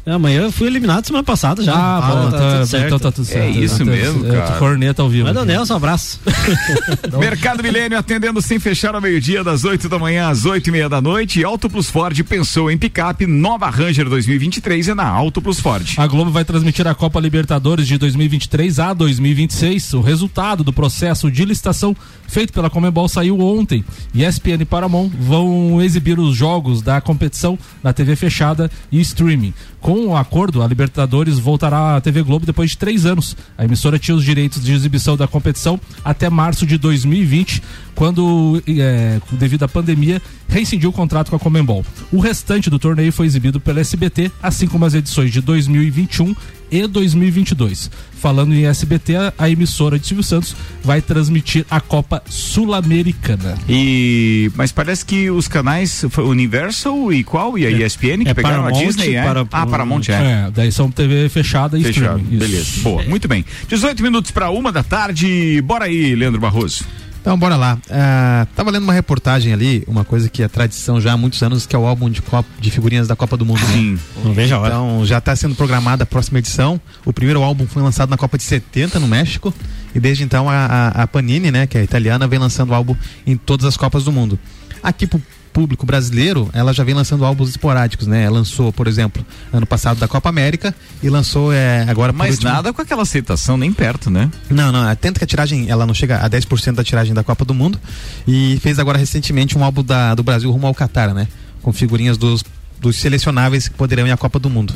Amanhã eu fui eliminado semana passada já. Ah, bom, tá, então, tudo certo. então tá tudo certo. É isso Então, mesmo, é, cara. Corneta ao vivo. Manda o aqui. Nelson, um abraço. Mercado Milênio atendendo sem fechar ao meio-dia, das 8 da manhã às 8 e meia da noite. Auto Plus Ford pensou em picape, nova Ranger 2023 é na Auto Plus Ford. A Globo vai transmitir a Copa Libertadores de 2023 a 2026. O resultado do processo de licitação feito pela Comebol saiu ontem. ESPN e Paramount vão exibir os jogos da competição na TV fechada e streaming. Com o acordo, a Libertadores voltará à TV Globo depois de três anos. A emissora tinha os direitos de exibição da competição até março de 2020, quando, é, devido à pandemia, rescindiu o contrato com a Comembol. O restante do torneio foi exibido pela SBT, assim como as edições de 2021 e 2022. Falando em SBT, a, emissora de Silvio Santos vai transmitir a Copa Sul-Americana. E mas parece que os canais Universal e qual e a ESPN que é pegaram Paramount, a Disney, é? para- ah, Paramount é. É, daí são TV fechada e Fechado, beleza. Boa, muito bem. 18 minutos para uma da tarde. Bora aí, Leandro Barroso. Então, bora lá. Ah, tava lendo uma reportagem ali, uma coisa que é tradição já há muitos anos, que é o álbum de, Copa- de figurinhas da Copa do Mundo. né? Sim. Não vejo a hora. Então, já está sendo programada a próxima edição. O primeiro álbum foi lançado na Copa de 70, no México. E desde então, a, a- a Panini, né, que é italiana, vem lançando álbum em todas as Copas do Mundo. Aqui pro público brasileiro, ela já vem lançando álbuns esporádicos, né? Lançou, por exemplo, ano passado da Copa América e lançou é, agora Mas último- nada com aquela aceitação nem perto, né? não, não, tenta que a tiragem ela não chega a 10% da tiragem da Copa do Mundo e fez agora recentemente um álbum da, do Brasil rumo ao Catar, né? Com figurinhas dos, dos selecionáveis que poderão ir à Copa do Mundo.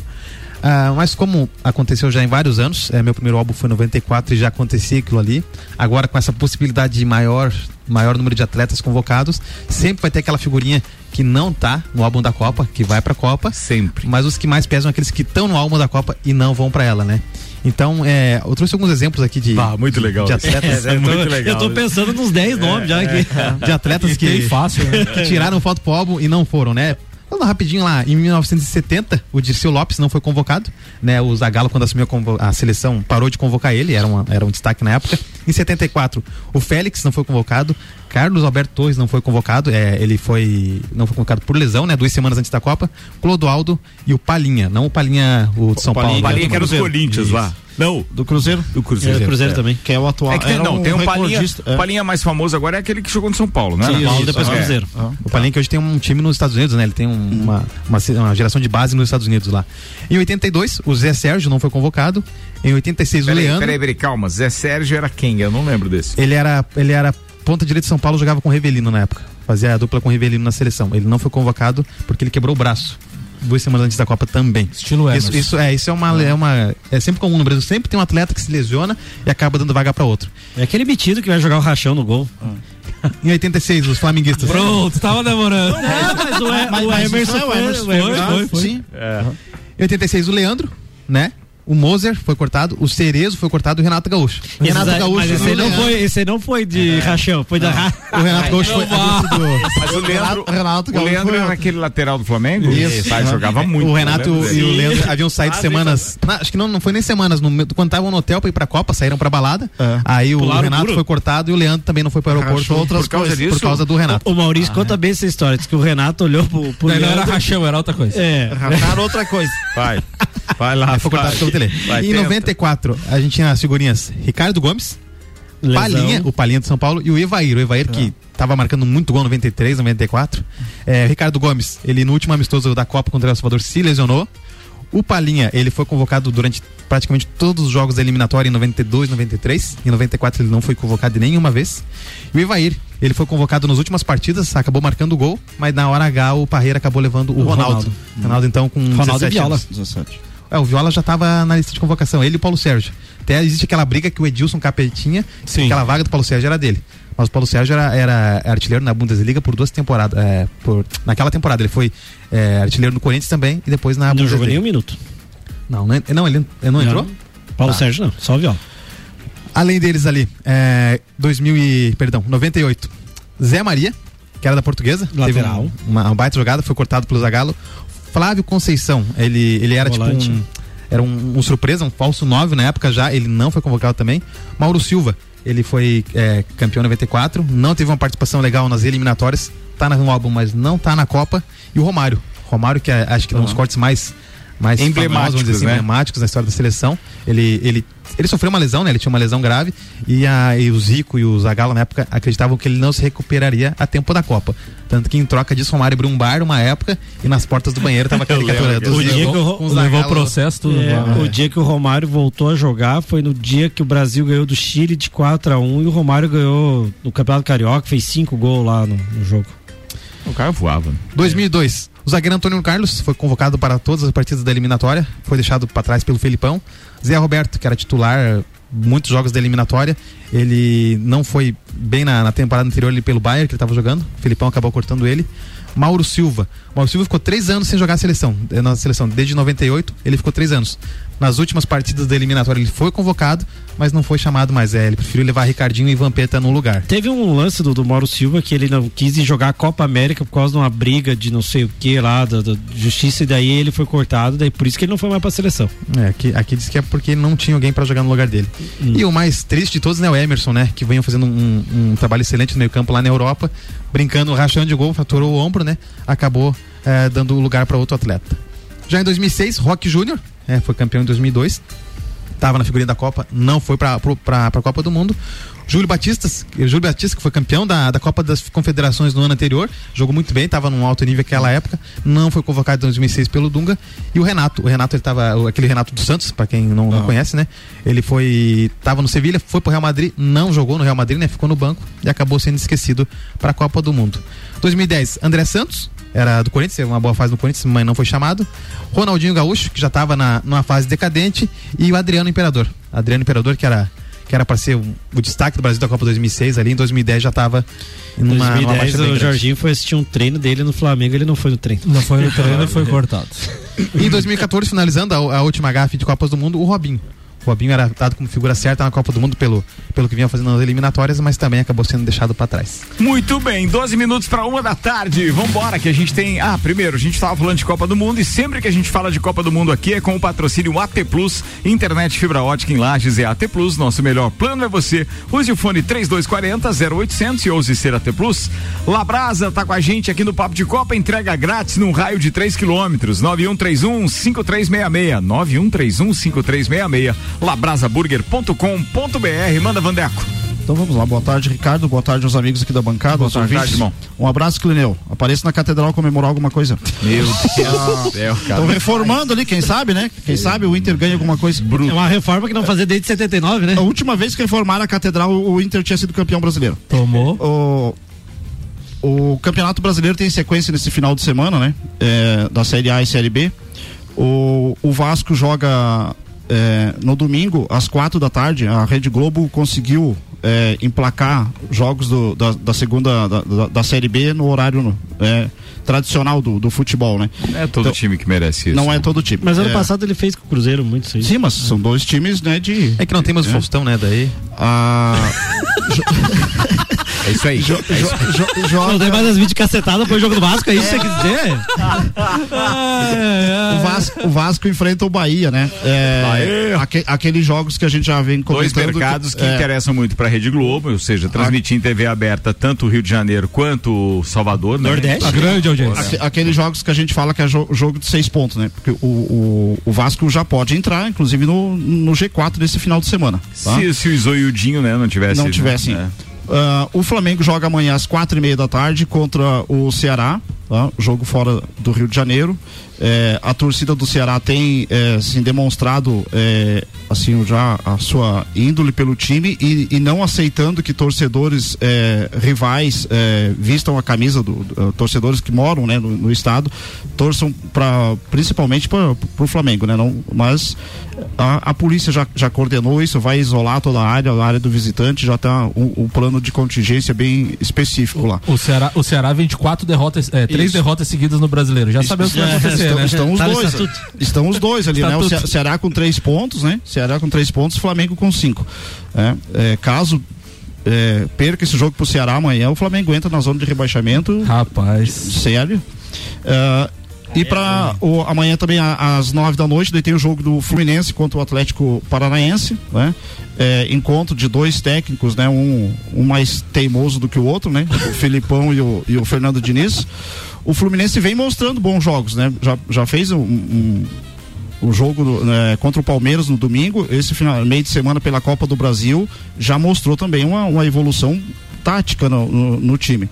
Ah, mas como aconteceu já em vários anos, é, meu primeiro álbum foi em 94 e já acontecia aquilo ali. Agora com essa possibilidade de maior, maior número de atletas convocados, sempre vai ter aquela figurinha que não tá no álbum da Copa, que vai pra Copa. Sempre. Mas os que mais pesam são aqueles que estão no álbum da Copa e não vão pra ela, né? Então, é, eu trouxe alguns exemplos aqui de, Ah, muito legal de atletas. É, é muito legal. Eu tô pensando nos 10 nomes já aqui. de atletas que, fácil, né? que tiraram foto pro álbum e não foram, né? Falando rapidinho lá, em 1970, o Dirceu Lopes não foi convocado, né? O Zagallo, quando assumiu a, a seleção, parou de convocar ele, era, uma, era um destaque na época. Em 74, o Félix não foi convocado, Carlos Alberto Torres não foi convocado, é, ele foi não foi convocado por lesão, né? Duas semanas antes da Copa. Clodoaldo e o Palinha, não o Palinha, o de São Palinha, Paulo. Palinha que era os. Corinthians Isso. lá. Não, Do Cruzeiro? do Cruzeiro. É, Cruzeiro também. Que é o atual. É que tem, não, tem um Palinha, é. o Palinha mais famoso agora é aquele que jogou no São Paulo, né? São Paulo, depois É. Cruzeiro. O Palinha que hoje tem um time nos Estados Unidos, né? Ele tem um- uma, uma, uma geração de base nos Estados Unidos lá. Em 82, o Zé Sérgio não foi convocado. Em 86, o Peraí, Leandro. peraí, peraí, calma. Zé Sérgio era quem? Eu não lembro desse. Ele era, ele era ponta direita de São Paulo, jogava com o Rivelino na época. Fazia a dupla com o Rivelino na seleção. Ele não foi convocado porque ele quebrou o braço. Duas semanas antes da Copa também. Estilo Emerson. Isso, isso é, isso é uma, é uma. É sempre comum no Brasil. Sempre tem um atleta que se lesiona e acaba dando vaga para outro. É aquele metido que vai jogar o rachão no gol. Em 86, os flamenguistas. Pronto, tava demorando. Não, mas o, E- Mas- o mas Emerson é Emerson o Emerson foi, foi, foi. Sim. Em 86, o Leandro, né? O Moser foi cortado, o Cerezo foi cortado e o Renato Gaúcho. O Renato Gaúcho. mas esse não Leandro- foi, esse aí não foi de rachão, foi da ra... O Renato Gaúcho foi. vá. Mas o Leandro, Renato- Renato o Gaúcho Leandro foi era aquele lateral do Flamengo? Isso. Ah, jogava muito. O Renato e o Leandro haviam saído semanas. na- acho que não, não foi nem semanas. no- quando estavam no hotel pra ir pra Copa, saíram pra balada. É. Aí o Pularam Renato muro. foi cortado e o Leandro também não foi pro aeroporto. Rachou outras por causa coisas. disso? Por causa do Renato. O Maurício conta bem essa história. Diz que o Renato olhou pro, pro não era Leandro. rachão, era outra coisa. É. Racharam outra coisa. Vai. Vai lá. Foi cortado pelo Vai, em tenta. 94, a gente tinha as figurinhas Ricardo Gomes, Lesão. Palinha, o Palinha de São Paulo, e o Evair. O Evair que tava marcando muito gol 93, 94. É, Ricardo Gomes, ele no último amistoso da Copa contra o El Salvador se lesionou. O Palinha, ele foi convocado durante praticamente todos os jogos da eliminatória em 92, 93. Em 94 ele não foi convocado nenhuma vez. E o Evair, ele foi convocado nas últimas partidas, acabou marcando o gol, mas na hora H o Parreira acabou levando o, O Ronaldo. Ronaldo. Ronaldo, então com Ronaldo 17 e Viola. anos. 17. É, o Viola já tava na lista de convocação, ele e o Paulo Sérgio. Até existe aquela briga que o Edilson Capetinha, Sim. aquela vaga do Paulo Sérgio era dele. Mas o Paulo Sérgio era, era artilheiro na Bundesliga por duas temporadas. é, por, naquela temporada ele foi é, artilheiro no Corinthians também e depois na Não jogou Bundesliga. nem um minuto. Não, não, não, ele ele não entrou? Paulo Tá. Sérgio não, só o Viola. Além deles ali, é, 2000 e, perdão, 98, Zé Maria, que era da Portuguesa, Lateral. teve um- uma, uma baita jogada, foi cortado pelo Zagallo. Flávio Conceição, ele, ele era Volante. tipo um, era um, um surpresa, um falso 9 na época já, ele não foi convocado também. Mauro Silva, ele foi é, campeão em 94, não teve uma participação legal nas eliminatórias, tá no álbum, mas não tá na Copa. E o Romário, Romário que é, acho que é um dos cortes mais mais famosos, Emblemáticos, vamos dizer assim, né? emblemáticos na história da seleção. Ele, ele, ele sofreu uma lesão, né? Ele tinha uma lesão grave e, a, e o Zico e o Zagallo na época acreditavam que ele não se recuperaria a tempo da Copa. Tanto que em troca disso, o Romário abriu um bar uma época e nas portas do banheiro tava a caricatura do O dia, que o, com o Ro- Zagallo. É, o dia que o Romário voltou a jogar foi no dia que o Brasil ganhou do Chile de 4 a 1 e o Romário ganhou no Campeonato Carioca, fez cinco gols lá no, no jogo. O cara voava. 2002. O zagueiro Antônio Carlos foi convocado para todas as partidas da eliminatória, foi deixado para trás pelo Felipão. Zé Roberto, que era titular muitos jogos da eliminatória, ele não foi bem na, na temporada anterior ali pelo Bayern que ele estava jogando. O Felipão acabou cortando ele. Mauro Silva. Mauro Silva ficou três anos sem jogar a seleção, eh, na seleção. Desde 98, ele ficou três anos. Nas últimas partidas da eliminatória ele foi convocado, mas não foi chamado mais. É, ele preferiu levar Ricardinho e Vampeta no lugar. Teve um lance do, do Mauro Silva que ele não quis jogar a Copa América por causa de uma briga de não sei o que lá, da, da justiça, e daí ele foi cortado, daí por isso que ele não foi mais pra seleção. É, aqui, aqui diz que é porque não tinha alguém pra jogar no lugar dele. E o mais triste de todos, né, o Emerson, né, que veio fazendo um, um trabalho excelente no meio campo lá na Europa, brincando, rachando de gol, fraturou o ombro, né, acabou eh, dando lugar para outro atleta. Já em 2006, Roque Júnior, é, foi campeão em 2002, estava na figurinha da Copa, não foi para a Copa do Mundo. Júlio Batista, Júlio Batista, que foi campeão da, da Copa das Confederações no ano anterior, jogou muito bem, estava num alto nível naquela época, não foi convocado em 2006 pelo Dunga. E o Renato, o Renato ele tava, aquele Renato dos Santos, para quem não, não conhece, né? Ele foi, tava no Sevilha, foi pro Real Madrid, não jogou no Real Madrid, né? Ficou no banco e acabou sendo esquecido para a Copa do Mundo. 2010, André Santos, era do Corinthians, uma boa fase no Corinthians, mas não foi chamado. Ronaldinho Gaúcho, que já estava na, numa fase decadente, e o Adriano Imperador. Adriano Imperador, que era que era para ser o, o destaque do Brasil da Copa 2006, ali em 2010 já estava Em numa, 2010 numa o. Jorginho foi assistir um treino dele no Flamengo, ele não foi no treino. Não foi no treino e foi cortado. E em 2014, finalizando a, a última gafe de Copas do Mundo, o Robinho. Robinho era dado como figura certa na Copa do Mundo pelo, pelo que vinha fazendo nas eliminatórias, mas também acabou sendo deixado para trás. Muito bem, 12 minutos para uma da tarde. Vambora, que a gente tem. Ah, primeiro, a gente estava falando de Copa do Mundo e sempre que a gente fala de Copa do Mundo aqui é com o patrocínio AT Plus, internet fibra ótica em Lages é AT Plus. Nosso melhor plano é você. Use o fone 3240 0800 e ouse ser AT Plus. Labrasa tá com a gente aqui no Papo de Copa, entrega grátis num raio de 3 quilômetros. 9131 5366. 9131 5366. Labrasaburger.com.br. Manda, Vandeco. Então vamos lá, boa tarde, Ricardo. Boa tarde aos amigos aqui da bancada. Boa tarde, irmão. Um abraço, Clineu. Apareça na catedral comemorar alguma coisa. Meu Deus do céu, cara. Estão reformando ali, quem sabe, né? Quem sabe o Inter ganha alguma coisa. É uma reforma que não fazia desde 79, né? A última vez que reformaram a catedral, o Inter tinha sido campeão brasileiro. Tomou. O, o Campeonato Brasileiro tem sequência nesse final de semana, né? É, da Série A e Série B. O, o Vasco joga é, no domingo, às quatro da tarde. A Rede Globo conseguiu é, emplacar jogos do- da, da segunda da, da- da Série B no horário é, tradicional do, do futebol, né? Não é todo time que merece isso. Não é todo time. Mas ano É. passado ele fez com o Cruzeiro muito isso aí. Sim, mas são dois times, né, de... É que não temos o Faustão, né, daí... Ah... É isso aí. Não tem mais as vídeos cacetadas pro jogo do Vasco, é isso que você quer dizer? o, Vasco, o Vasco enfrenta o Bahia, né? É, aque- aqueles jogos que a gente já vem Dois comentando. mercados que é, interessam muito para a Rede Globo, ou seja, transmitir em TV aberta tanto o Rio de Janeiro quanto o Salvador, né? A grande audiência. aque- aqueles jogos que a gente fala que é jo- jogo de seis pontos, né? Porque o, o, o Vasco já pode entrar, inclusive, no, no G4 desse final de semana. tá? Se, se o Isoiudinho, né, não tivesse. não tivessem. É. Ah, o Flamengo joga amanhã às quatro e meia da tarde contra o Ceará, tá? jogo fora do Rio de Janeiro. É, a torcida do Ceará tem é, assim, demonstrado é, assim já a sua índole pelo time e, e não aceitando que torcedores é, rivais é, vistam a camisa do, do- torcedores que moram né, no, no estado torçam para principalmente para o Flamengo, né? Não, mas a, a polícia já, já coordenou isso, vai isolar toda a área, a área do visitante, já está um, um plano de contingência bem específico lá. O Ceará, o Ceará 24 derrotas, é, três Isso. derrotas seguidas no brasileiro. Já sabemos o que vai acontecer, estão, né? estão os Tá dois. Estão os dois ali, né? O. Ce- Ceará com três pontos, né? Ceará com três pontos, Flamengo com cinco. É, é, caso é, perca esse jogo pro Ceará amanhã, o Flamengo entra na zona de rebaixamento. Rapaz. Sério. É, e para amanhã também às nove da noite, daí tem o jogo do Fluminense contra o Atlético Paranaense, né? É, encontro de dois técnicos, né? Um, um mais teimoso do que o outro, né? O Filipão e o, e o Fernando Diniz. O Fluminense vem mostrando bons jogos, né? Já, já fez um, um- o jogo né, contra o Palmeiras no domingo, esse final, meio de semana pela Copa do Brasil, já mostrou também uma, uma evolução tática no, no, no time.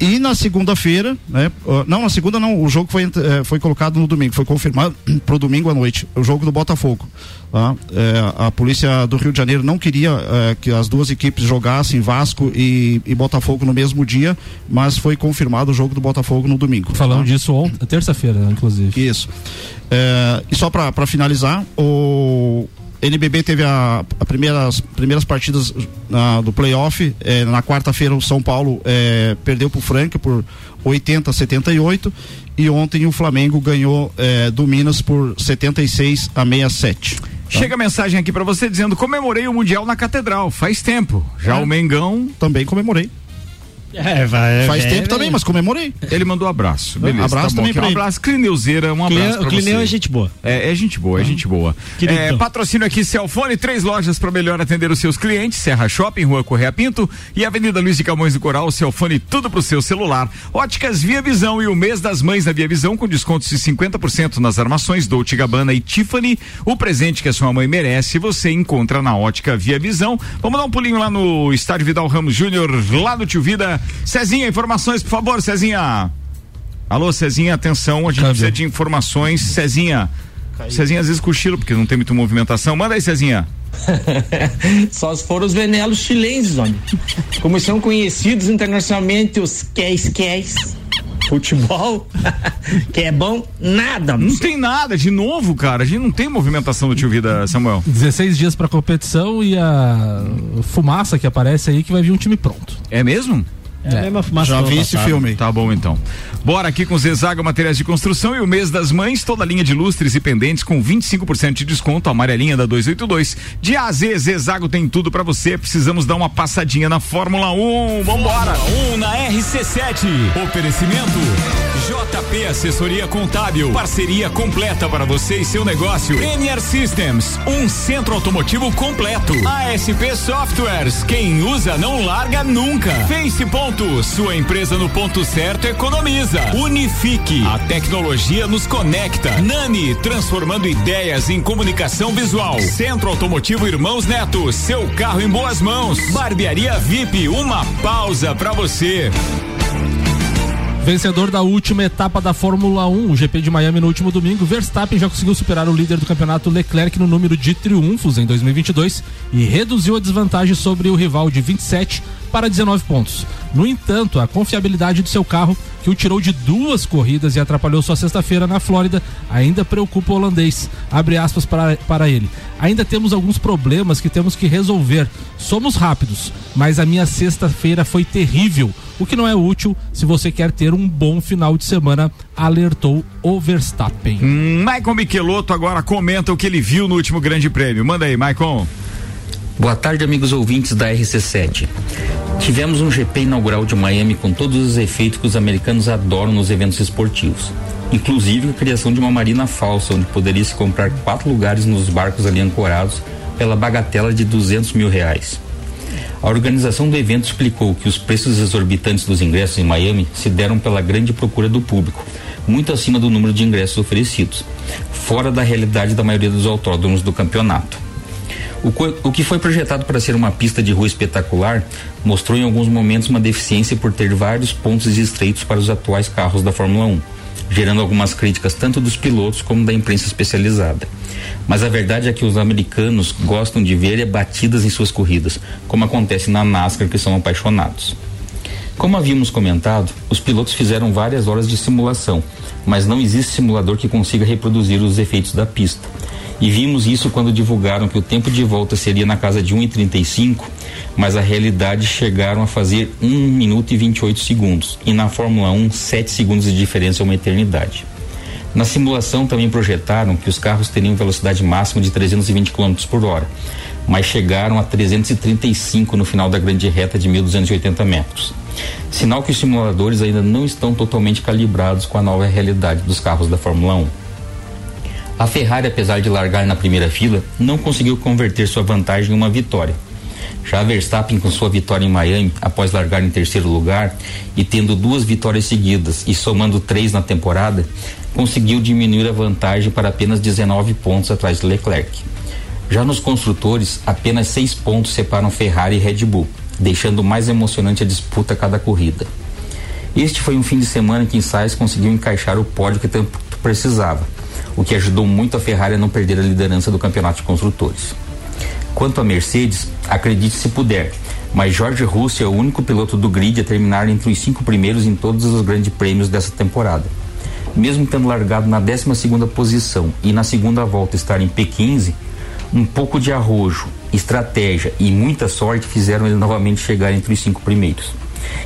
E na segunda-feira, né? Não, na segunda não, o jogo foi, eh, foi colocado no domingo, foi confirmado pro domingo à noite, o jogo do Botafogo. tá? Eh, a polícia do Rio de Janeiro não queria eh, que as duas equipes jogassem Vasco e, e Botafogo no mesmo dia, mas foi confirmado o jogo do Botafogo no domingo. Falamos disso ontem, terça-feira, inclusive. Isso. É, e só para finalizar, o NBB teve a, a primeiras, primeiras partidas ah, do playoff. É, na quarta-feira, o São Paulo é, perdeu para o Franca por 80 a 78. E ontem o Flamengo ganhou é, do Minas por 76 a 67. Chega a mensagem aqui pra você dizendo: comemorei o Mundial na Catedral, faz tempo. Já É. o Mengão. Também comemorei. É, vai, Faz é, tempo é, também, mas comemorei. Ele mandou abraço. Beleza. Abraço tá bom. também pra um ele. abraço. Clineuzeira, um Clineu- abraço Clineu você. é gente boa. É, é gente boa, é gente boa. É, patrocínio aqui Celfone, três lojas para melhor atender os seus clientes: Serra Shopping, Rua Correia Pinto e Avenida Luiz de Camões do Coral. Celfone, tudo pro seu celular. Óticas Via Visão e o mês das mães da Via Visão com descontos de 50% nas armações Dolce Gabbana e Tiffany. O presente que a sua mãe merece, você encontra na Ótica Via Visão. Vamos dar um pulinho lá no Estádio Vidal Ramos Júnior, lá no Tio Vida. Cezinha, informações, por favor, Cezinha. Alô, Cezinha, atenção, a gente precisa de informações. Cezinha. Cezinha às vezes cochila, porque não tem muita movimentação. Manda aí, Cezinha. Só se for os venelos chilenses, homem. Como são conhecidos internacionalmente os queis-queis. Futebol, que é bom, nada. Não tem nada, de novo, cara. A gente não tem movimentação do Tio Vida, Samuel. 16 dias pra competição e a fumaça que aparece aí que vai vir um time pronto. É mesmo? É a mesma fumaça Já vi esse passado. filme. Tá bom então. Bora aqui com Zezaga Materiais de Construção e o mês das mães, toda a linha de lustres e pendentes com 25% de desconto, amarelinha da 282. De A a Z, Zezago tem tudo pra você. Precisamos dar uma passadinha na Fórmula 1. Vambora! 1 na RC7. Oferecimento JP Assessoria Contábil. Parceria completa para você e seu negócio. Premier Systems, um centro automotivo completo. ASP Softwares, quem usa não larga nunca. Face Ponto, sua empresa no ponto certo economiza. Unifique, a tecnologia nos conecta. Nani, transformando ideias em comunicação visual. Centro Automotivo Irmãos Neto, seu carro em boas mãos. Barbearia VIP, uma pausa pra você. Vencedor da última etapa da Fórmula 1, o GP de Miami no último domingo, Verstappen já conseguiu superar o líder do campeonato Leclerc no número de triunfos em 2022 e reduziu a desvantagem sobre o rival de 27 para 19 pontos. No entanto, a confiabilidade do seu carro, que o tirou de duas corridas e atrapalhou sua sexta-feira na Flórida, ainda preocupa o holandês. Abre aspas para, para ele. Ainda temos alguns problemas que temos que resolver. Somos rápidos, mas a minha sexta-feira foi terrível, o que não é útil se você quer ter um bom final de semana, alertou o Verstappen. Maicon Michelotto agora comenta o que ele viu no último Grande Prêmio. Manda aí, Maicon. Boa tarde, amigos ouvintes da RC7. Tivemos um GP inaugural de Miami com todos os efeitos que os americanos adoram nos eventos esportivos. Inclusive a criação de uma marina falsa, onde poderia se comprar quatro lugares nos barcos ali ancorados pela bagatela de 200 mil reais. A organização do evento explicou que os preços exorbitantes dos ingressos em Miami se deram pela grande procura do público, muito acima do número de ingressos oferecidos, fora da realidade da maioria dos autódromos do campeonato. O, o que foi projetado para ser uma pista de rua espetacular mostrou em alguns momentos uma deficiência por ter vários pontos estreitos para os atuais carros da Fórmula 1, gerando algumas críticas tanto dos pilotos como da imprensa especializada. Mas a verdade é que os americanos gostam de ver batidas em suas corridas, como acontece na NASCAR, que são apaixonados. Como havíamos comentado, os pilotos fizeram várias horas de simulação, mas não existe simulador que consiga reproduzir os efeitos da pista. E vimos isso quando divulgaram que o tempo de volta seria na casa de 1,35, mas a realidade chegaram a fazer 1 minuto e 28 segundos, e na Fórmula 1, 7 segundos de diferença é uma eternidade. Na simulação também projetaram que os carros teriam velocidade máxima de 320 km por hora, mas chegaram a 335 no final da grande reta de 1.280 metros. Sinal que os simuladores ainda não estão totalmente calibrados com a nova realidade dos carros da Fórmula 1. A Ferrari, apesar de largar na primeira fila, não conseguiu converter sua vantagem em uma vitória. Já Verstappen, com sua vitória em Miami, após largar em terceiro lugar e tendo duas vitórias seguidas e somando três na temporada, conseguiu diminuir a vantagem para apenas 19 pontos atrás de Leclerc. Já nos construtores, apenas seis pontos separam Ferrari e Red Bull, deixando mais emocionante a disputa a cada corrida. Este foi um fim de semana em que Sainz conseguiu encaixar o pódio que tanto precisava, o que ajudou muito a Ferrari a não perder a liderança do campeonato de construtores. Quanto a Mercedes, acredite se puder, mas Jorge Russell é o único piloto do grid a terminar entre os cinco primeiros em todos os grandes prêmios dessa temporada. Mesmo tendo largado na 12 segunda posição e na segunda volta estar em P15, um pouco de arrojo, estratégia e muita sorte fizeram ele novamente chegar entre os cinco primeiros.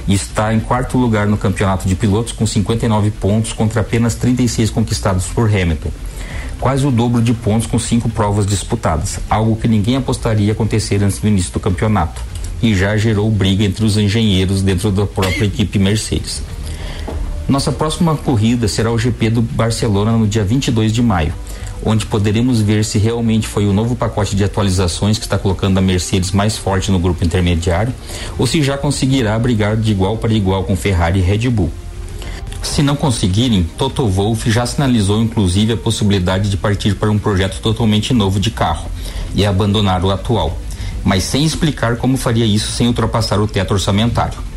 Está em quarto lugar no campeonato de pilotos com 59 pontos contra apenas 36 conquistados por Hamilton. Quase o dobro de pontos com cinco provas disputadas, algo que ninguém apostaria acontecer antes do início do campeonato. E já gerou briga entre os engenheiros dentro da própria equipe Mercedes. Nossa próxima corrida será o GP do Barcelona no dia 22 de maio, onde poderemos ver se realmente foi o novo pacote de atualizações que está colocando a Mercedes mais forte no grupo intermediário ou se já conseguirá brigar de igual para igual com Ferrari e Red Bull. Se não conseguirem, Toto Wolff já sinalizou inclusive a possibilidade de partir para um projeto totalmente novo de carro e abandonar o atual, mas sem explicar como faria isso sem ultrapassar o teto orçamentário.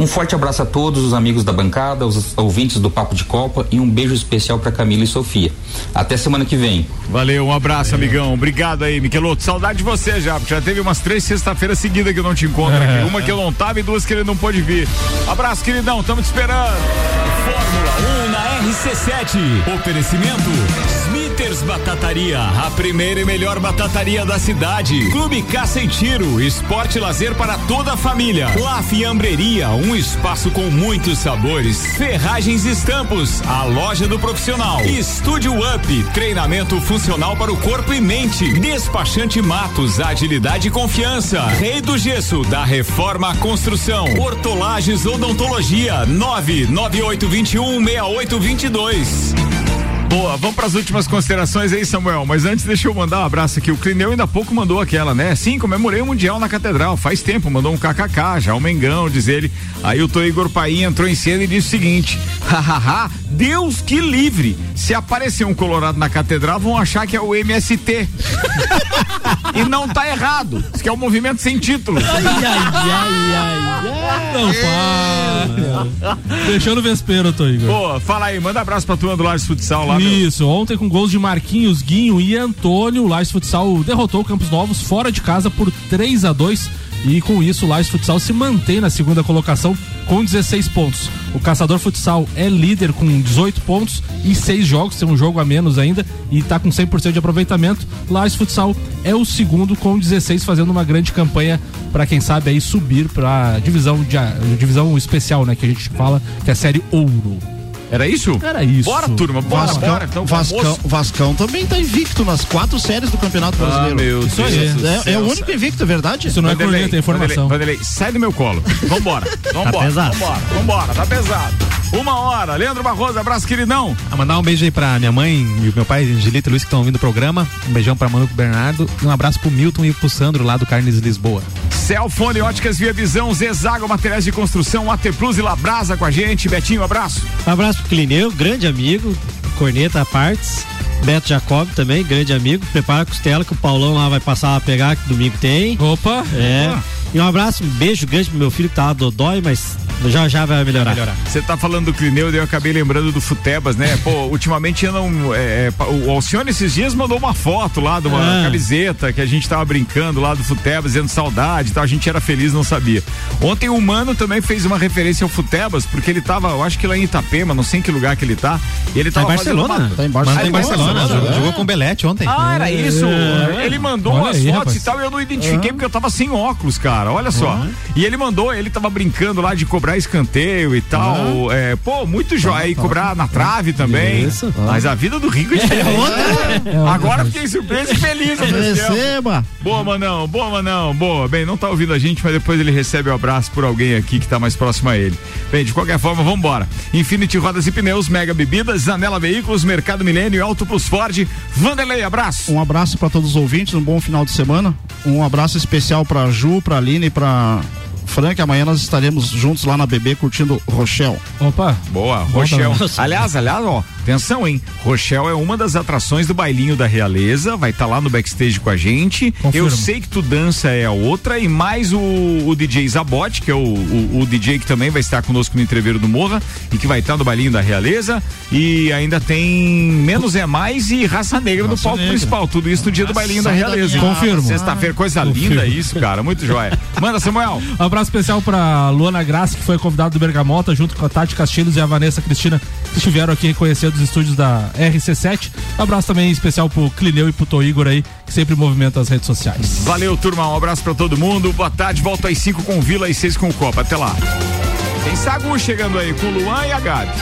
Um forte abraço a todos os amigos da bancada, os ouvintes do Papo de Copa e um beijo especial para Camila e Sofia. Até semana que vem. Valeu, um abraço, amigão. Obrigado aí, Miqueloto. Saudade de você já, porque já teve umas três sexta-feiras seguidas que eu não te encontro aqui. Uma que eu não tava e duas que ele não pôde vir. Abraço, queridão. Tamo te esperando. Fórmula 1 na RC7. Oferecimento Batataria, a primeira e melhor batataria da cidade. Clube Caça e Tiro, esporte e lazer para toda a família. La Fiambreria, um espaço com muitos sabores. Ferragens e Estampos, a loja do profissional. Estúdio Up, treinamento funcional para o corpo e mente. Despachante Matos, agilidade e confiança. Rei do Gesso, da Reforma à Construção. Hortolagens Odontologia, 99821 6822. Boa, vamos para as últimas considerações aí, Samuel. Mas antes, deixa eu mandar um abraço aqui. O Clineu ainda há pouco mandou aquela, né? Sim, comemorei o Mundial na Catedral. Faz tempo, mandou um kkk, já o Mengão, diz ele. Aí o Tô Igor Paim entrou em cena e disse o seguinte: hahaha, Deus que livre. Se aparecer um Colorado na Catedral, vão achar que é o MST. e não tá errado. Isso que é um movimento sem título. Ai, ai, ai, ai, Não para. Deixou no vespeiro, Tô Igor. Pô, fala aí, manda abraço pra turma do Lages Futsal lá. Isso, ontem com gols de Marquinhos, Guinho e Antônio, o Lages Futsal derrotou o Campos Novos fora de casa por 3 a 2 e com isso o Lages Futsal se mantém na segunda colocação com 16 pontos. O Caçador Futsal é líder com 18 pontos em seis jogos, tem um jogo a menos ainda e está com 100% de aproveitamento. Lages Futsal é o segundo com 16 fazendo uma grande campanha para quem sabe aí subir para divisão de divisão especial, né, que a gente fala que é a série Ouro. Era isso? Era isso. Bora, turma, bora, Vascão, bora. Então, Vascão. Vascão também tá invicto nas quatro séries do Campeonato Ah, Brasileiro. meu Isso Deus É, é céu. o único invicto, é verdade? Isso não é Vanderlei, corneta, é informação. Vanderlei, Vanderlei, sai do meu colo. Vambora, vambora, pesado. vambora, vambora, tá pesado. Uma hora, Leandro Barroso, abraço, queridão. A mandar um beijo aí pra minha mãe e o meu pai, Angelita e Luiz, que estão ouvindo o programa. Um beijão pra Manu e pro Bernardo. E um abraço pro Milton e pro Sandro lá do Carnes Lisboa. Celfone, Óticas Via Visão, Zezago, Materiais de Construção, AT Plus e Labrasa com a gente. Betinho, abraço. Um abraço Clineu, grande amigo, Corneta Partes. Beto Jacob também, grande amigo. Prepara a costela que o Paulão lá vai passar a pegar, que domingo tem. Opa! É. Opa. E um abraço, um beijo grande pro meu filho que tá dodói, mas já já vai melhorar. Você tá falando do Clineu, daí eu acabei lembrando do Futebas, né? Pô, ultimamente eu não. é, é, o Alcione esses dias mandou uma foto lá de uma Ah. camiseta que a gente tava brincando lá do Futebas, dizendo saudade e tal. A gente era feliz, não sabia. Ontem o Mano também fez uma referência ao Futebas, porque ele tava, eu acho que lá em Itapema, não sei em que lugar que ele tá. E ele tava fazendo Barcelona. Tá em Mano, Barcelona. tá em Barcelona. Barcelona, Jogou, é. jogou com o Belete ontem. Ah, era isso. Ele mandou Olha as aí, fotos rapaz. e tal, e eu não identifiquei porque eu tava sem óculos, cara. Olha só. E ele mandou, ele tava brincando lá de cobrar escanteio e tal. É, pô, muito jóia. E cobrar na trave também. Isso. Mas a vida do Rico é diferente. Agora fiquei surpreso e feliz. Receba! Boa, Manão, boa, Manão, boa. Bem, não tá ouvindo a gente, mas depois ele recebe o abraço por alguém aqui que tá mais próximo a ele. Bem, de qualquer forma, vambora. Infinity Rodas e Pneus, Mega Bebidas, Zanela Veículos, Mercado Milênio Auto Plus Ford. Vanderlei, abraço. Um abraço para todos os ouvintes, um bom final de semana. Um abraço especial para Ju, para Aline e para Frank. Amanhã nós estaremos juntos lá na BB curtindo Rochelle. Opa. Boa, Rochelle. também. Aliás, aliás, ó, atenção, hein? Rochelle é uma das atrações do bailinho da Realeza, vai estar lá no backstage com a gente. Confirmo. Eu sei que tu dança é a outra e mais o, o DJ Zabote, que é o, o, o DJ que também vai estar conosco no entreveiro do Morra e que vai estar no bailinho da Realeza. E ainda tem Menos é Mais e Raça Negra no palco Negra. principal. Tudo isso no dia do bailinho da Realeza. Confirmo. Sexta-feira, coisa linda isso, cara. Muito jóia. Manda, Samuel. Um abraço especial pra Luana Graça, que foi convidada do Bergamota, junto com a Tati Castilhos e a Vanessa Cristina, que estiveram aqui conhecendo os estúdios da RC7. Um abraço também especial pro Clineu e pro Tô Igor aí, que sempre movimenta as redes sociais. Valeu, turma. Um abraço pra todo mundo. Boa tarde. Volto às 5 com Vila e 6 com o Copa. Até lá. Tem Sagu chegando aí com o Luan e a Gabi.